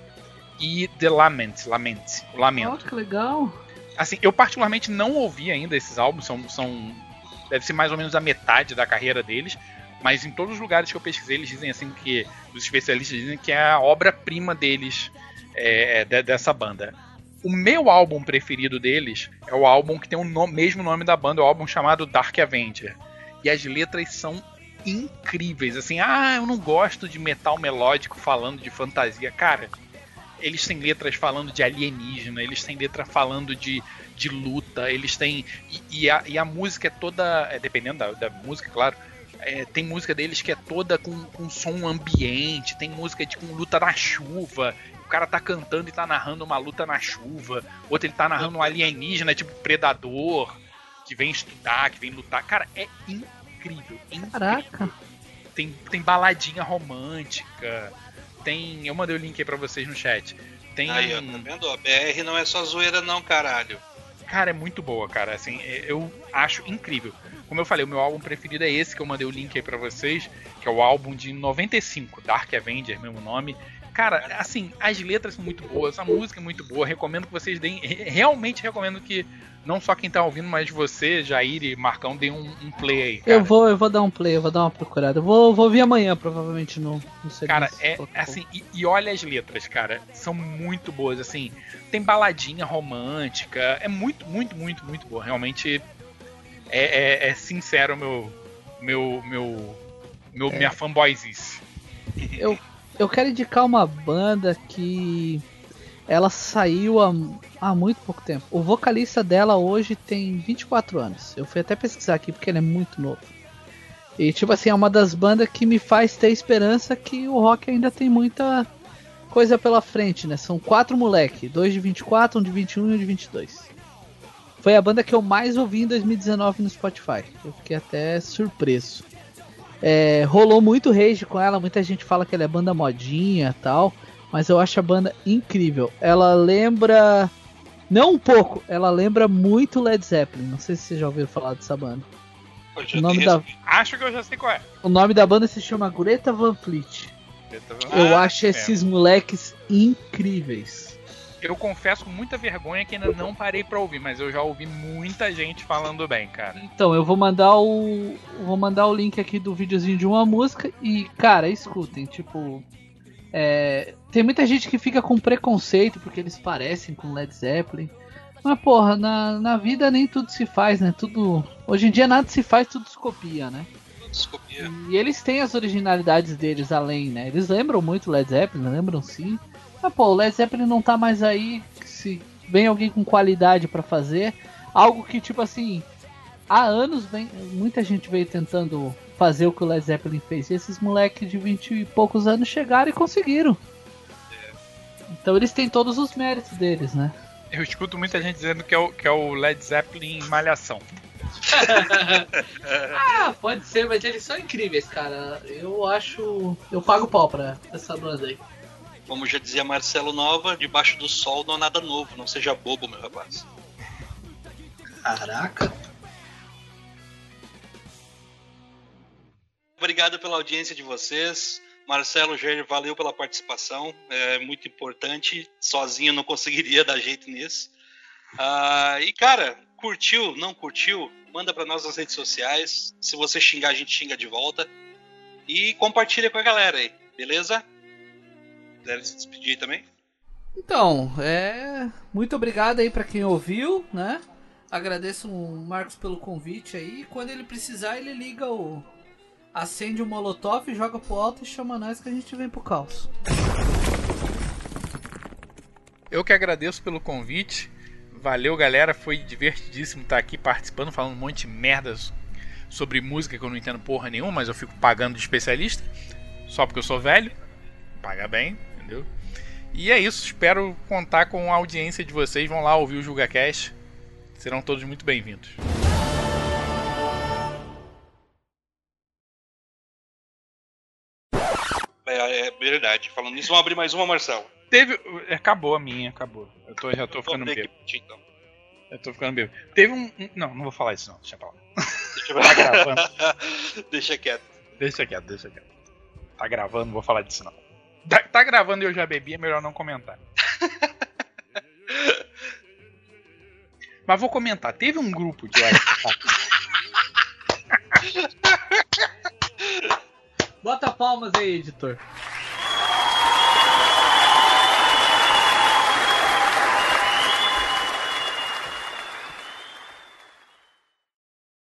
e The Lament, Lament, o Lamento. que legal. Assim, eu particularmente não ouvi ainda esses álbuns, são, são deve ser mais ou menos a metade da carreira deles, mas em todos os lugares que eu pesquisei eles dizem assim que os especialistas dizem que é a obra-prima deles é, de- dessa banda. O meu álbum preferido deles é o álbum que tem o no- mesmo nome da banda, o álbum chamado Dark Avenger. E as letras são incríveis. Assim, ah, eu não gosto de metal melódico falando de fantasia. Cara, eles têm letras falando de alienígena, eles têm letra falando de, de luta, eles têm. E, e a, e a música é toda. é, dependendo da, da música, claro. É, tem música deles que é toda com, com som ambiente, tem música de com luta na chuva. O cara tá cantando e tá narrando uma luta na chuva. Outro ele tá narrando um alienígena, tipo predador, que vem estudar, que vem lutar. Cara, é incrível. incrível Caraca. tem, tem baladinha romântica. Tem. Eu mandei o link aí pra vocês no chat. Tem. Aí, ó, tá vendo? A BR não é só zoeira, não, caralho. Cara, é muito boa, cara. Assim, é- eu acho incrível. Como eu falei, o meu álbum preferido é esse que eu mandei o link aí pra vocês, que é o álbum de 95, Dark Avenger, mesmo nome. Cara, assim, as letras são muito boas, a música é muito boa. Recomendo que vocês deem. re- Realmente recomendo que não só quem tá ouvindo, mas você, Jair e Marcão, dê um, um play aí. Cara. Eu vou, eu vou dar um play, eu vou dar uma procurada. Eu vou, vou vir amanhã, provavelmente, no, no. Cara, é assim, e, e olha as letras, cara, são muito boas, assim, tem baladinha romântica, é muito, muito, muito, muito boa, realmente é, é, é sincero meu, meu, meu, meu minha fanboyzice. Eu, eu quero indicar uma banda que ela saiu há, há muito pouco tempo. O vocalista dela hoje tem 24 anos. Eu fui até pesquisar aqui porque ele é muito novo. E tipo assim, é uma das bandas que me faz ter esperança que o rock ainda tem muita coisa pela frente, né? São quatro moleque, dois de 24, um de 21 e um de 22. Foi a banda que eu mais ouvi em 2019 no Spotify. Eu fiquei até surpreso. É, rolou muito rage com ela, muita gente fala que ela é banda modinha tal, mas eu acho a banda incrível. Ela lembra, não um pouco, ela lembra muito Led Zeppelin. Não sei se vocês já ouviram falar dessa banda. O nome da, Acho que eu já sei qual é. o nome da banda se chama Greta Van Fleet. eu Ah, acho é. esses moleques incríveis. Eu confesso com muita vergonha que ainda não parei pra ouvir, mas eu já ouvi muita gente falando bem, cara. Então, eu vou mandar o. Vou mandar o link aqui do videozinho de uma música e, cara, escutem, tipo. é, tem muita gente que fica com preconceito porque eles parecem com Led Zeppelin. Mas, porra, na, na vida nem tudo se faz, né? Tudo. Hoje em dia nada se faz, tudo se copia, né? E eles têm as originalidades deles além, né? Eles lembram muito Led Zeppelin, lembram sim. Mas pô, o Led Zeppelin não tá mais aí. Se vem alguém com qualidade pra fazer, algo que tipo assim, há anos vem, muita gente veio tentando fazer o que o Led Zeppelin fez. E esses moleques de 20 e poucos anos chegaram e conseguiram. Então eles têm todos os méritos deles, né? Eu escuto muita gente dizendo que é o, que é o Led Zeppelin em Malhação. Ah, pode ser, mas eles são incríveis, cara. Eu acho. Eu pago pau pra essa banda aí. Como já dizia Marcelo Nova, debaixo do sol não há nada novo, não seja bobo, meu rapaz. Caraca. Obrigado pela audiência de vocês. Marcelo Jair, valeu pela participação. É muito importante. Sozinho não conseguiria dar jeito nisso. Ah, e cara, curtiu, não curtiu? Manda pra nós nas redes sociais. Se você xingar, a gente xinga de volta. E compartilha com a galera aí, beleza? Quiser se despedir também? Então, é. Muito obrigado aí pra quem ouviu, né? Agradeço o Marcos pelo convite aí. Quando ele precisar, ele liga o. Acende o molotov, joga pro alto e chama nós que a gente vem pro caos. Eu que agradeço pelo convite. Valeu, galera. Foi divertidíssimo estar aqui participando, falando um monte de merdas sobre música que eu não entendo porra nenhuma, mas eu fico pagando de especialista. Só porque eu sou velho. Paga bem, entendeu? E é isso. Espero contar com a audiência de vocês. Vão lá ouvir o JugaCast. Serão todos muito bem-vindos. É, é verdade. Falando nisso, vamos abrir mais uma, Marcelo. Teve. Acabou a minha, acabou. Eu tô, já tô ficando Vamos ver bêbado. então. Eu tô ficando bêbado. Teve um. Não, não vou falar isso não. Deixa pra lá. Deixa Tá gravando. Deixa quieto. Deixa quieto, deixa quieto. Tá gravando, não vou falar disso não. Tá, tá gravando e eu já bebi, é melhor não comentar. Mas vou comentar. Teve um grupo de WhatsApp. Bota palmas aí, editor.